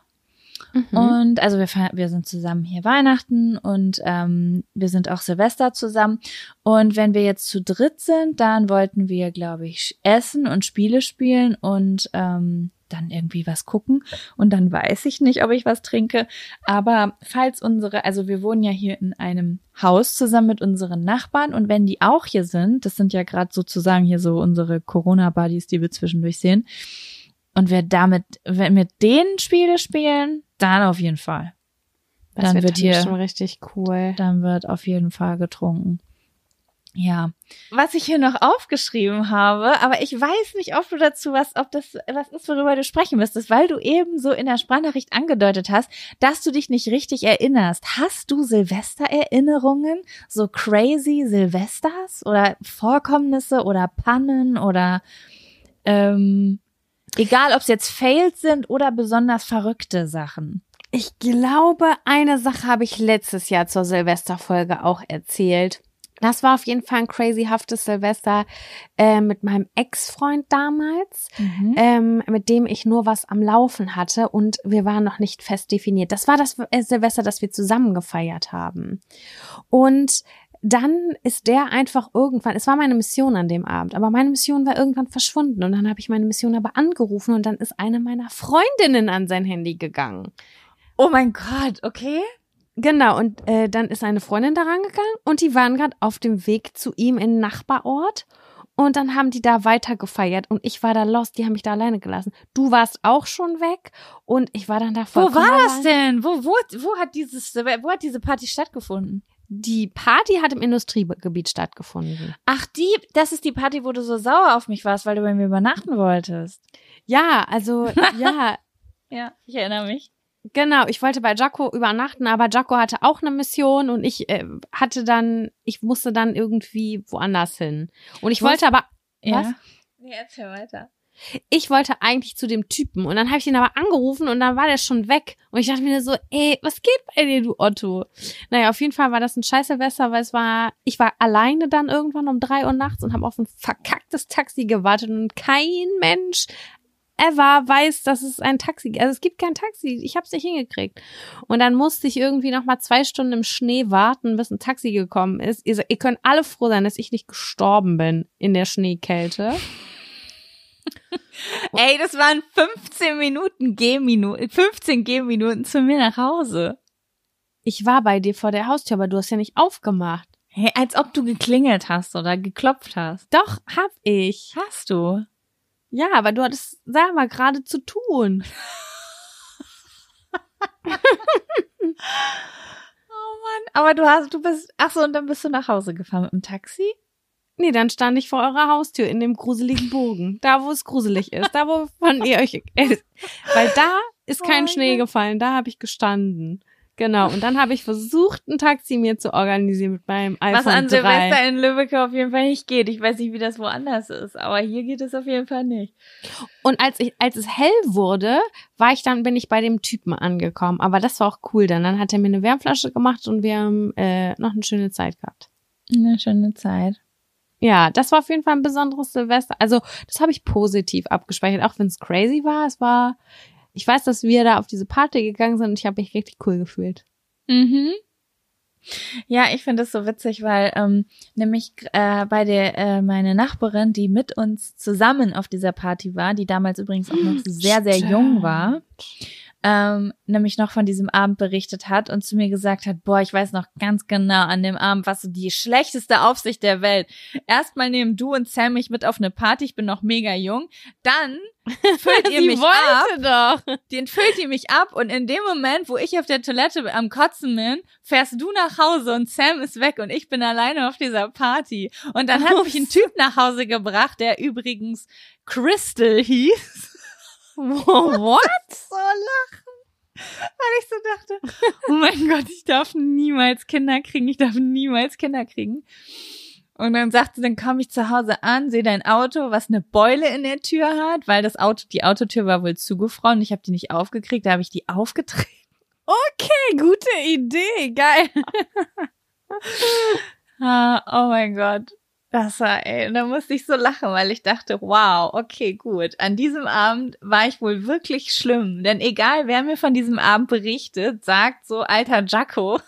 S1: Mhm.
S2: Und also wir, wir sind zusammen hier Weihnachten und ähm, wir sind auch Silvester zusammen. Und wenn wir jetzt zu dritt sind, dann wollten wir, glaube ich, essen und Spiele spielen und ähm, dann irgendwie was gucken. Und dann weiß ich nicht, ob ich was trinke. Aber falls unsere, also wir wohnen ja hier in einem Haus zusammen mit unseren Nachbarn und wenn die auch hier sind, das sind ja gerade sozusagen hier so unsere Corona-Buddies, die wir zwischendurch sehen. Und wir damit, wenn wir denen Spiele spielen, dann auf jeden Fall.
S1: das
S2: dann
S1: wird,
S2: hier-
S1: schon richtig cool.
S2: Dann wird auf jeden Fall getrunken. Ja. Was ich hier noch aufgeschrieben habe, aber ich weiß nicht, ob du dazu was, ob das was ist, worüber du sprechen müsstest, weil du eben so in der Sprachnachricht angedeutet hast, dass du dich nicht richtig erinnerst. Hast du Silvestererinnerungen? So crazy Silvesters oder Vorkommnisse oder Pannen oder ähm, egal, ob es jetzt Fails sind oder besonders verrückte Sachen.
S1: Ich glaube, eine Sache habe ich letztes Jahr zur Silvesterfolge auch erzählt. Das war auf jeden Fall ein crazyhaftes Silvester äh, mit meinem Ex-Freund damals,
S2: Mhm.
S1: ähm, mit dem ich nur was am Laufen hatte und wir waren noch nicht fest definiert. Das war das äh, Silvester, das wir zusammen gefeiert haben. Und dann ist der einfach irgendwann, es war meine Mission an dem Abend, aber meine Mission war irgendwann verschwunden und dann habe ich meine Mission aber angerufen und dann ist eine meiner Freundinnen an sein Handy gegangen.
S2: Oh mein Gott, okay.
S1: Genau, und äh, dann ist eine Freundin da rangegangen und die waren gerade auf dem Weg zu ihm in den Nachbarort. Und dann haben die da weiter gefeiert und ich war da lost, die haben mich da alleine gelassen. Du warst auch schon weg und ich war dann da
S2: Wo war das denn? Wo, wo, wo hat dieses, wo hat diese Party stattgefunden?
S1: Die Party hat im Industriegebiet stattgefunden.
S2: Ach, die, das ist die Party, wo du so sauer auf mich warst, weil du bei mir übernachten wolltest.
S1: Ja, also ja,
S2: Ja, ich erinnere mich.
S1: genau. Ich wollte bei Jaco übernachten, aber Jaco hatte auch eine Mission und ich äh, hatte dann, ich musste dann irgendwie woanders hin. Und ich
S2: Was?
S1: wollte aber
S2: Ja.
S1: Was?
S2: Nee, erzähl weiter.
S1: Ich wollte eigentlich zu dem Typen und dann habe ich ihn aber angerufen und dann war der schon weg und ich dachte mir so, ey, was geht bei dir, du Otto? Naja, auf jeden Fall war das ein scheiß Silvester, weil es war, ich war alleine dann irgendwann um drei Uhr nachts und habe auf ein verkacktes Taxi gewartet und kein Mensch ever weiß, dass es ein Taxi, also es gibt kein Taxi, ich habe es nicht hingekriegt. Und dann musste ich irgendwie noch mal zwei Stunden im Schnee warten, bis ein Taxi gekommen ist. Ihr, ihr könnt alle froh sein, dass ich nicht gestorben bin in der Schneekälte.
S2: Ey, das waren 15 Minuten Gehminuten, 15 Gehminuten zu mir nach Hause.
S1: Ich war bei dir vor der Haustür, aber du hast ja nicht aufgemacht.
S2: Hey, als ob du geklingelt hast oder geklopft hast.
S1: Doch, hab ich.
S2: Hast du?
S1: Ja, aber du hattest selber gerade zu tun.
S2: Oh Mann, aber du hast, du bist, ach so, und dann bist du nach Hause gefahren mit dem Taxi?
S1: Nee, dann stand ich vor eurer Haustür in dem gruseligen Bogen. Da, wo es gruselig ist. Da, wo von ihr euch, äh, weil da ist
S2: Oh
S1: kein
S2: mein
S1: Schnee
S2: Gott.
S1: gefallen. Da habe ich gestanden. Genau. Und dann habe ich versucht, ein Taxi mir zu organisieren mit meinem iPhone
S2: Was an
S1: 3.
S2: Silvester in Lübeck auf jeden Fall nicht geht. Ich weiß nicht, wie das woanders ist, aber hier geht es auf jeden Fall nicht.
S1: Und als ich, als es hell wurde, war ich dann, bin ich bei dem Typen angekommen. Aber das war auch cool dann. Dann hat er mir eine Wärmflasche gemacht und wir haben äh, noch eine schöne Zeit gehabt.
S2: Eine schöne Zeit.
S1: Ja, das war auf jeden Fall ein besonderes Silvester. Also, das habe ich positiv abgespeichert, auch wenn es crazy war. Es war, ich weiß, dass wir da auf diese Party gegangen sind und ich habe mich richtig cool gefühlt.
S2: Mhm. Ja, ich finde das so witzig, weil ähm, nämlich äh, bei der äh, meine Nachbarin, die mit uns zusammen auf dieser Party war, die damals übrigens auch noch sehr sehr jung war, ähm, nämlich noch von diesem Abend berichtet hat und zu mir gesagt hat, boah, ich weiß noch ganz genau an dem Abend, was so die schlechteste Aufsicht der Welt. Erstmal nehmen du und Sam mich mit auf eine Party, ich bin noch mega jung, dann füllt ihr mich ab
S1: wollte doch.
S2: den füllt die mich ab und in dem Moment, wo ich auf der Toilette am Kotzen bin, fährst du nach Hause und Sam ist weg und ich bin alleine auf dieser Party. Und dann hat mich ein Typ nach Hause gebracht, der übrigens Crystal hieß.
S1: What?
S2: So lachen. Weil ich so dachte, oh mein Gott, ich darf niemals Kinder kriegen, ich darf niemals Kinder kriegen. Und dann sagte, dann komme ich zu Hause an, sehe dein Auto, was eine Beule in der Tür hat, weil das Auto, die Autotür war wohl zugefroren. Ich habe die nicht aufgekriegt, da habe ich die aufgetreten.
S1: Okay, gute Idee, geil.
S2: Ah, oh mein Gott. Das war, ey, und da musste ich so lachen, weil ich dachte, wow, okay, gut. An diesem Abend war ich wohl wirklich schlimm. Denn egal, wer mir von diesem Abend berichtet, sagt so, alter Jacko.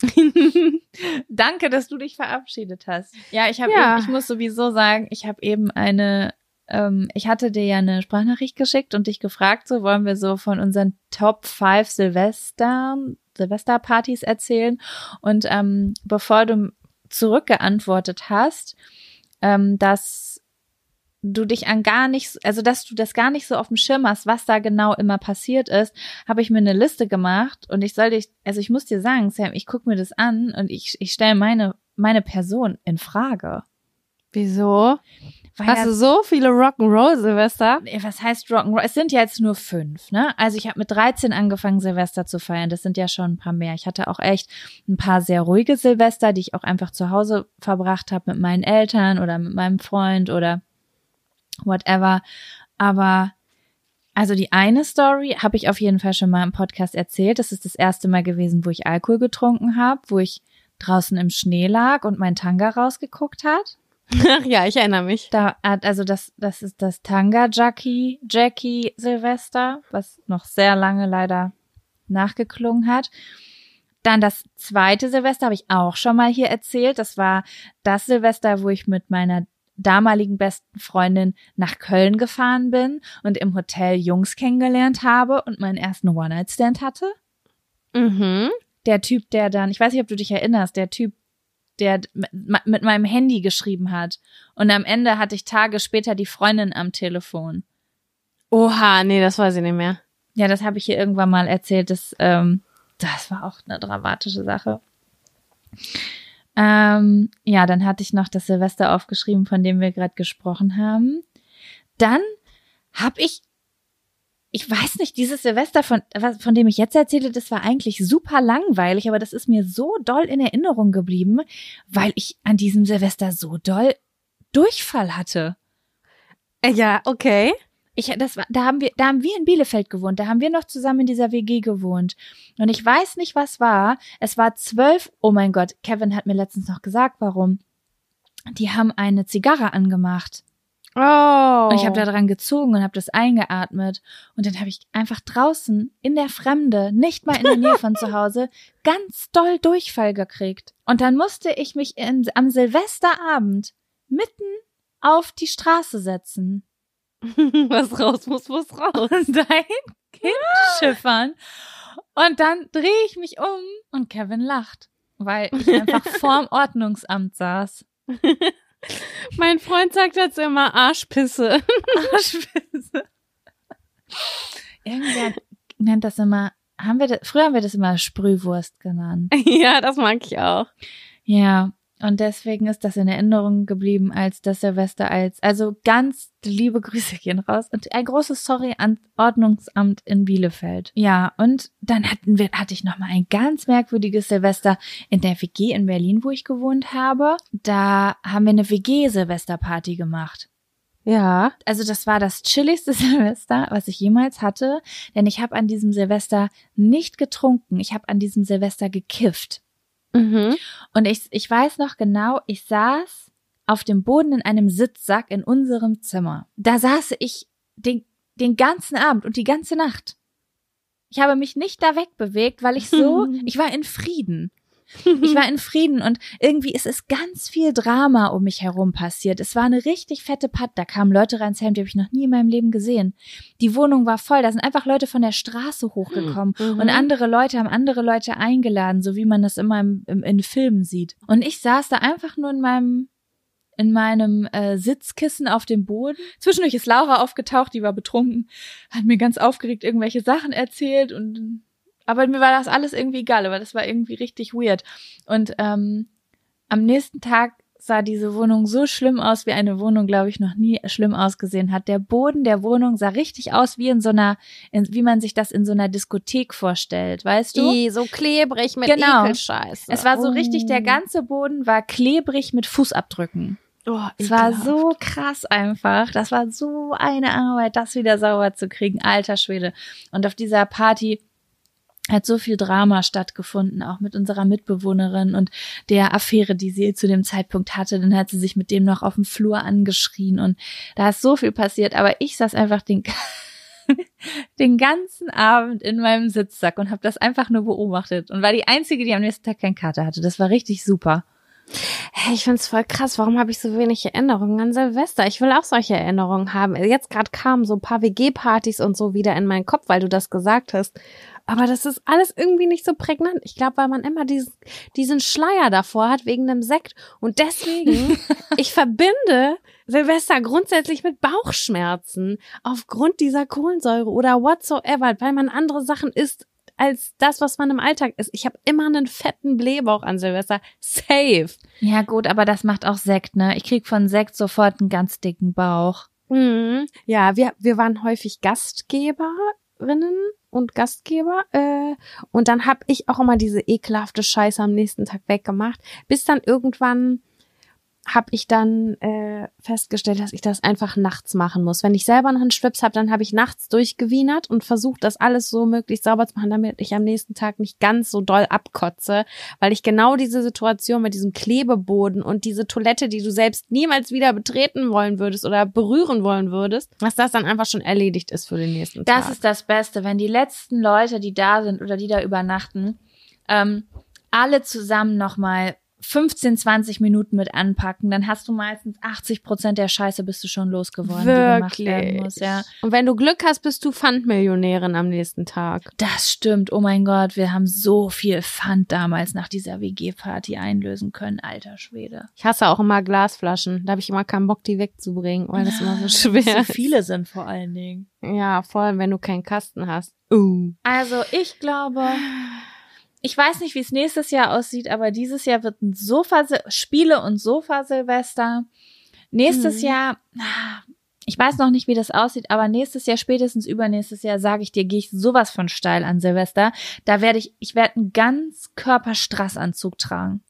S2: Danke, dass du dich verabschiedet hast. Ja, ich habe,
S1: Ja.
S2: ich muss sowieso sagen, ich habe eben eine, ähm, ich hatte dir ja eine Sprachnachricht geschickt und dich gefragt, so wollen wir so von unseren Top 5 Silvestern, Silvesterpartys erzählen. Und ähm, bevor du zurückgeantwortet hast, ähm, dass du dich an gar nicht, also dass du das gar nicht so auf dem Schirm hast, was da genau immer passiert ist, habe ich mir eine Liste gemacht und ich soll dich, also ich muss dir sagen, Sam, ich gucke mir das an und ich, ich stelle meine, meine Person in Frage.
S1: Wieso?
S2: Weil
S1: Hast du so viele Rock'n'Roll, Silvester?
S2: Was heißt Rock'n'Roll? Es sind ja jetzt nur fünf, ne? Also ich habe mit 13 angefangen, Silvester zu feiern. Das sind ja schon ein paar mehr. Ich hatte auch echt ein paar sehr ruhige Silvester, die ich auch einfach zu Hause verbracht habe mit meinen Eltern oder mit meinem Freund oder whatever. Aber also die eine Story habe ich auf jeden Fall schon mal im Podcast erzählt. Das ist das erste Mal gewesen, wo ich Alkohol getrunken habe, wo ich draußen im Schnee lag und mein Tanga rausgeguckt hat.
S1: Ach ja, ich erinnere mich.
S2: Da hat, also das, das ist das Tanga Jackie, Jackie Silvester, was noch sehr lange leider nachgeklungen hat. Dann das zweite Silvester habe ich auch schon mal hier erzählt. Das war das Silvester, wo ich mit meiner damaligen besten Freundin nach Köln gefahren bin und im Hotel Jungs kennengelernt habe und meinen ersten One-Night-Stand hatte.
S1: Mhm.
S2: Der Typ, der dann, ich weiß nicht, ob du dich erinnerst, der Typ, der mit, meinem Handy geschrieben hat. Und am Ende hatte ich Tage später die Freundin am Telefon.
S1: Oha, nee, das weiß ich nicht mehr.
S2: Ja, das habe ich hier irgendwann mal erzählt. Das, ähm, das war auch eine dramatische Sache. Ähm, ja, dann hatte ich noch das Silvester aufgeschrieben, von dem wir gerade gesprochen haben. Dann habe ich, ich weiß nicht, dieses Silvester, von, von dem ich jetzt erzähle, das war eigentlich super langweilig, aber das ist mir so doll in Erinnerung geblieben, weil ich an diesem Silvester so doll Durchfall hatte.
S1: Äh, Ja, okay.
S2: Ich, das war, da haben wir, da haben wir in Bielefeld gewohnt. Da haben wir noch zusammen in dieser WG gewohnt. Und ich weiß nicht, was war. Es war zwölf. Oh mein Gott, Kevin hat mir letztens noch gesagt, warum. Die haben eine Zigarre angemacht.
S1: Oh.
S2: Und ich habe da dran gezogen und habe das eingeatmet. Und dann habe ich einfach draußen in der Fremde, nicht mal in der Nähe von zu Hause, ganz doll Durchfall gekriegt. Und dann musste ich mich in, am Silvesterabend mitten auf die Straße setzen
S1: was raus muss, muss raus.
S2: und dahin hinschiffern. Und dann drehe ich mich um und Kevin lacht, weil ich einfach vorm Ordnungsamt saß.
S1: Mein Freund sagt dazu immer Arschpisse.
S2: Arschpisse. Irgendwer nennt das immer, haben wir das, früher haben wir das immer Sprühwurst genannt.
S1: ja, das mag ich auch.
S2: Ja. Und deswegen ist das in Erinnerung geblieben als das Silvester als, also ganz liebe Grüße gehen raus und ein großes Sorry an Ordnungsamt in Bielefeld. Ja, und dann hatten wir, hatte ich noch mal ein ganz merkwürdiges Silvester in der WG in Berlin, wo ich gewohnt habe. Da haben wir eine WG-Silvesterparty gemacht.
S1: Ja.
S2: Also das war das chilligste Silvester, was ich jemals hatte, denn ich habe an diesem Silvester nicht getrunken, ich habe an diesem Silvester gekifft.
S1: Mhm.
S2: Und ich, ich weiß noch genau, ich saß auf dem Boden in einem Sitzsack in unserem Zimmer. Da saß ich den, den ganzen Abend und die ganze Nacht. Ich habe mich nicht da wegbewegt, weil ich so, ich war in Frieden. Ich war in Frieden und irgendwie ist es ganz viel Drama um mich herum passiert. Es war eine richtig fette Patt. Da kamen Leute rein, Sam, die habe ich noch nie in meinem Leben gesehen. Die Wohnung war voll. Da sind einfach Leute von der Straße hochgekommen
S1: Mhm.
S2: und andere Leute haben andere Leute eingeladen, so wie man das immer im, im, in Filmen sieht. Und ich saß da einfach nur in meinem in meinem äh, Sitzkissen auf dem Boden. Zwischendurch ist Laura aufgetaucht, die war betrunken, hat mir ganz aufgeregt irgendwelche Sachen erzählt und aber mir war das alles irgendwie egal, aber das war irgendwie richtig weird. Und ähm, am nächsten Tag sah diese Wohnung so schlimm aus, wie eine Wohnung, glaube ich, noch nie schlimm ausgesehen hat. Der Boden der Wohnung sah richtig aus wie in so einer, in, wie man sich das in so einer Diskothek vorstellt, weißt du?
S1: I, so klebrig mit
S2: Genau.
S1: Ekelscheiße.
S2: Es war so richtig, der
S1: Oh.
S2: ganze Boden war klebrig mit Fußabdrücken.
S1: Oh,
S2: Es war so krass einfach. Das war so eine Arbeit, das wieder sauber zu kriegen. Alter Schwede. Und auf dieser Party hat so viel Drama stattgefunden, auch mit unserer Mitbewohnerin und der Affäre, die sie zu dem Zeitpunkt hatte. Dann hat sie sich mit dem noch auf dem Flur angeschrien und da ist so viel passiert. Aber ich saß einfach den, den ganzen Abend in meinem Sitzsack und habe das einfach nur beobachtet und war die Einzige, die am nächsten Tag keinen Kater hatte. Das war richtig super.
S1: Hey, ich find's voll krass. Warum habe ich so wenig Erinnerungen an Silvester? Ich will auch solche Erinnerungen haben. Jetzt gerade kamen so ein paar WG-Partys und so wieder in meinen Kopf, weil du das gesagt hast. Aber das ist alles irgendwie nicht so prägnant. Ich glaube, weil man immer diesen, diesen Schleier davor hat wegen dem Sekt. Und deswegen, ich verbinde Silvester grundsätzlich mit Bauchschmerzen aufgrund dieser Kohlensäure oder whatsoever, weil man andere Sachen isst als das, was man im Alltag isst. Ich habe immer einen fetten Blähbauch an Silvester. Safe.
S2: Ja gut, aber das macht auch Sekt, ne? Ich krieg von Sekt sofort einen ganz dicken Bauch.
S1: Mhm. Ja, wir, wir waren häufig Gastgeberinnen und Gastgeber. Äh, und dann hab ich auch immer diese ekelhafte Scheiße am nächsten Tag weggemacht, bis dann irgendwann habe ich dann äh, festgestellt, dass ich das einfach nachts machen muss. Wenn ich selber noch einen Schwips habe, dann habe ich nachts durchgewienert und versucht, das alles so möglichst sauber zu machen, damit ich am nächsten Tag nicht ganz so doll abkotze, weil ich genau diese Situation mit diesem Klebeboden und diese Toilette, die du selbst niemals wieder betreten wollen würdest oder berühren wollen würdest, dass das dann einfach schon erledigt ist für den nächsten Tag.
S2: Das ist das Beste, wenn die letzten Leute, die da sind oder die da übernachten, ähm, alle zusammen nochmal 15, 20 Minuten mit anpacken, dann hast du meistens 80 Prozent der Scheiße bist du schon losgeworden, die gemacht werden
S1: Wirklich.
S2: muss, ja.
S1: Und wenn du Glück hast, bist du Pfandmillionärin am nächsten Tag.
S2: Das stimmt. Oh mein Gott, wir haben so viel Pfand damals nach dieser WG-Party einlösen können, alter Schwede.
S1: Ich hasse auch immer Glasflaschen. Da habe ich immer keinen Bock, die wegzubringen, weil das immer so schwer
S2: So
S1: ist.
S2: viele sind vor allen Dingen.
S1: Ja, vor allem, wenn du keinen Kasten hast. Uh.
S2: Also ich glaube, ich weiß nicht, wie es nächstes Jahr aussieht, aber dieses Jahr wird ein Sofa Spiele und Sofa Silvester. Nächstes
S1: Mhm.
S2: Jahr, ah, ich weiß noch nicht, wie das aussieht, aber nächstes Jahr, spätestens übernächstes Jahr, sage ich dir, gehe ich sowas von steil an Silvester. Da werde ich, ich werde einen ganz Körperstrassanzug tragen.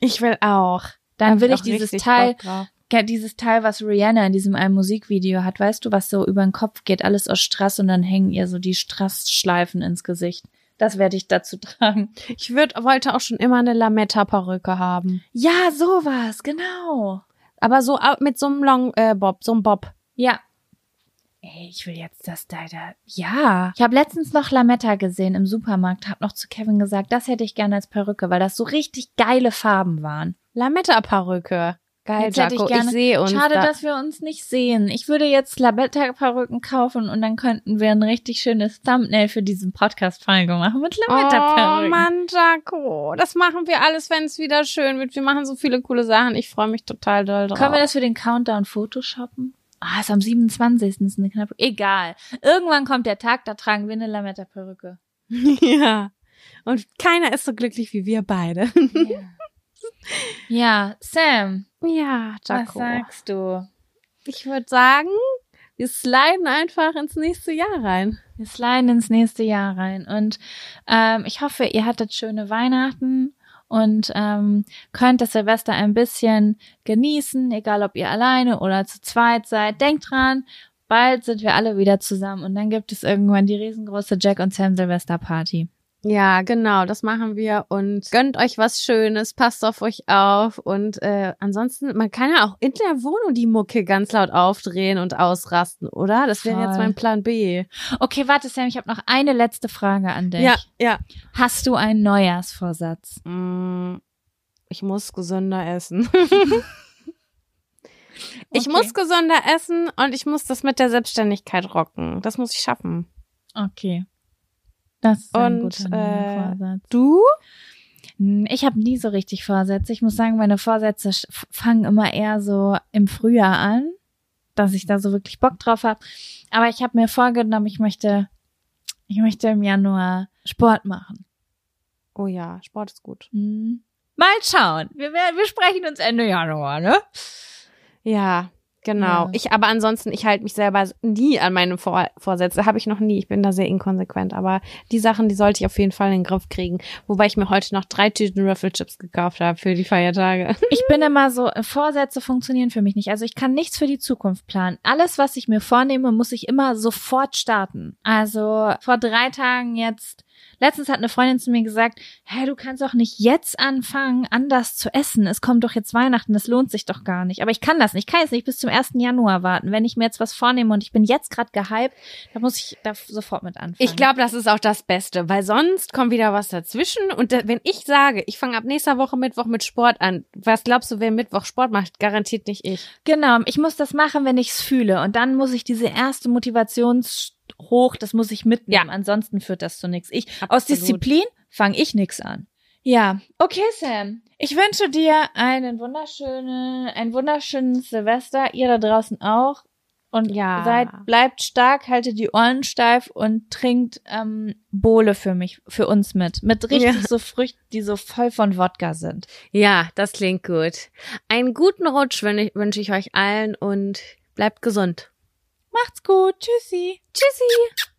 S1: Ich will auch.
S2: Dann will ich dieses Teil, ja, dieses Teil, was Rihanna in diesem einen Musikvideo hat, weißt du, was so über den Kopf geht, alles aus Strass und dann hängen ihr so die Strassschleifen ins Gesicht. Das werde ich dazu tragen.
S1: Ich würd, wollte auch schon immer eine Lametta-Perücke haben.
S2: Ja, sowas, genau.
S1: Aber so mit so einem Long äh, Bob, so einem Bob.
S2: Ja. Ey, ich will jetzt das da, da. Ja. Ich habe letztens noch Lametta gesehen im Supermarkt, hab noch zu Kevin gesagt, das hätte ich gerne als Perücke, weil das so richtig geile Farben waren.
S1: Lametta-Perücke. Geil,
S2: Jetzt hätte
S1: Jaco.
S2: ich gerne-
S1: Ich sehe uns.
S2: Schade,
S1: da.
S2: dass wir uns nicht sehen. Ich würde jetzt Lametta-Perücken kaufen und dann könnten wir ein richtig schönes Thumbnail für diesen Podcast-Folge machen mit
S1: Oh
S2: Lametta-Perücken.
S1: Mann, Jaco. Das machen wir alles, wenn es wieder schön wird. Wir machen so viele coole Sachen. Ich freue mich total doll drauf.
S2: Können wir das für den Countdown photoshoppen? Ah, ist am 27. ist eine knappe. Egal. Irgendwann kommt der Tag, da tragen wir eine Lametta-Perücke.
S1: ja. Und keiner ist so glücklich wie wir beide.
S2: Ja. ja, Sam,
S1: ja,
S2: was
S1: Jaco.
S2: sagst du?
S1: Ich würde sagen, wir sliden einfach ins nächste Jahr rein.
S2: Wir sliden ins nächste Jahr rein und ähm, ich hoffe, ihr hattet schöne Weihnachten und ähm, könnt das Silvester ein bisschen genießen, egal ob ihr alleine oder zu zweit seid. Denkt dran, bald sind wir alle wieder zusammen und dann gibt es irgendwann die riesengroße Jack und Sam Silvester Party.
S1: Ja, genau, das machen wir und gönnt euch was Schönes, passt auf euch auf und äh, ansonsten, man kann ja auch in der Wohnung die Mucke ganz laut aufdrehen und ausrasten, oder? Das wäre jetzt mein Plan B.
S2: Okay, warte Sam, ich habe noch eine letzte Frage an dich.
S1: Ja, ja.
S2: Hast du einen Neujahrsvorsatz?
S1: Mm, Ich muss gesünder essen. Ich
S2: Okay.
S1: muss gesünder essen und ich muss das mit der Selbstständigkeit rocken. Das muss ich schaffen.
S2: Okay. Das ist ein
S1: Und,
S2: guter
S1: äh,
S2: Vorsatz.
S1: Du?
S2: Ich habe nie so richtig Vorsätze. Ich muss sagen, meine Vorsätze fangen immer eher so im Frühjahr an, dass ich da so wirklich Bock drauf habe. Aber ich habe mir vorgenommen, ich möchte, ich möchte im Januar Sport machen.
S1: Oh ja, Sport ist gut.
S2: Hm. Mal schauen. Wir, wir sprechen uns Ende Januar, ne?
S1: Ja, genau.
S2: Ja.
S1: Ich, aber ansonsten, ich halte mich selber nie an meine Vor Vorsätze. Habe ich noch nie. Ich bin da sehr inkonsequent. Aber die Sachen, die sollte ich auf jeden Fall in den Griff kriegen. Wobei ich mir heute noch drei Tüten Ruffle-Chips gekauft habe für die Feiertage.
S2: Ich bin immer so, äh, Vorsätze funktionieren für mich nicht. Also ich kann nichts für die Zukunft planen. Alles, was ich mir vornehme, muss ich immer sofort starten. Also vor drei Tagen jetzt, letztens hat eine Freundin zu mir gesagt, hä, du kannst doch nicht jetzt anfangen, anders zu essen. Es kommt doch jetzt Weihnachten, das lohnt sich doch gar nicht. Aber ich kann das nicht. Ich kann jetzt nicht bis zum 1. Januar warten. Wenn ich mir jetzt was vornehme und ich bin jetzt gerade gehypt, dann muss ich da sofort mit anfangen.
S1: Ich glaube, das ist auch das Beste, weil sonst kommt wieder was dazwischen. Und da, wenn ich sage, ich fange ab nächster Woche Mittwoch mit Sport an, was glaubst du, wer Mittwoch Sport macht? Garantiert nicht ich.
S2: Genau, ich muss das machen, wenn ich es fühle. Und dann muss ich diese erste Motivationshoch, das muss ich mitnehmen. Ansonsten führt das zu nichts. Ich aus
S1: Absolut.
S2: Disziplin fange ich nichts an. Ja, okay, Sam. Ich wünsche dir einen wunderschönen, ein wunderschönes Silvester. Ihr da draußen auch. Und
S1: Ja.
S2: seid, bleibt stark, haltet die Ohren steif und trinkt ähm, Bohle für mich, für uns mit. Mit richtig
S1: Ja.
S2: so Früchten, die so voll von Wodka sind.
S1: Ja, das klingt gut. Einen guten Rutsch wün- wünsche ich euch allen und bleibt gesund.
S2: Macht's gut. Tschüssi.
S1: Tschüssi.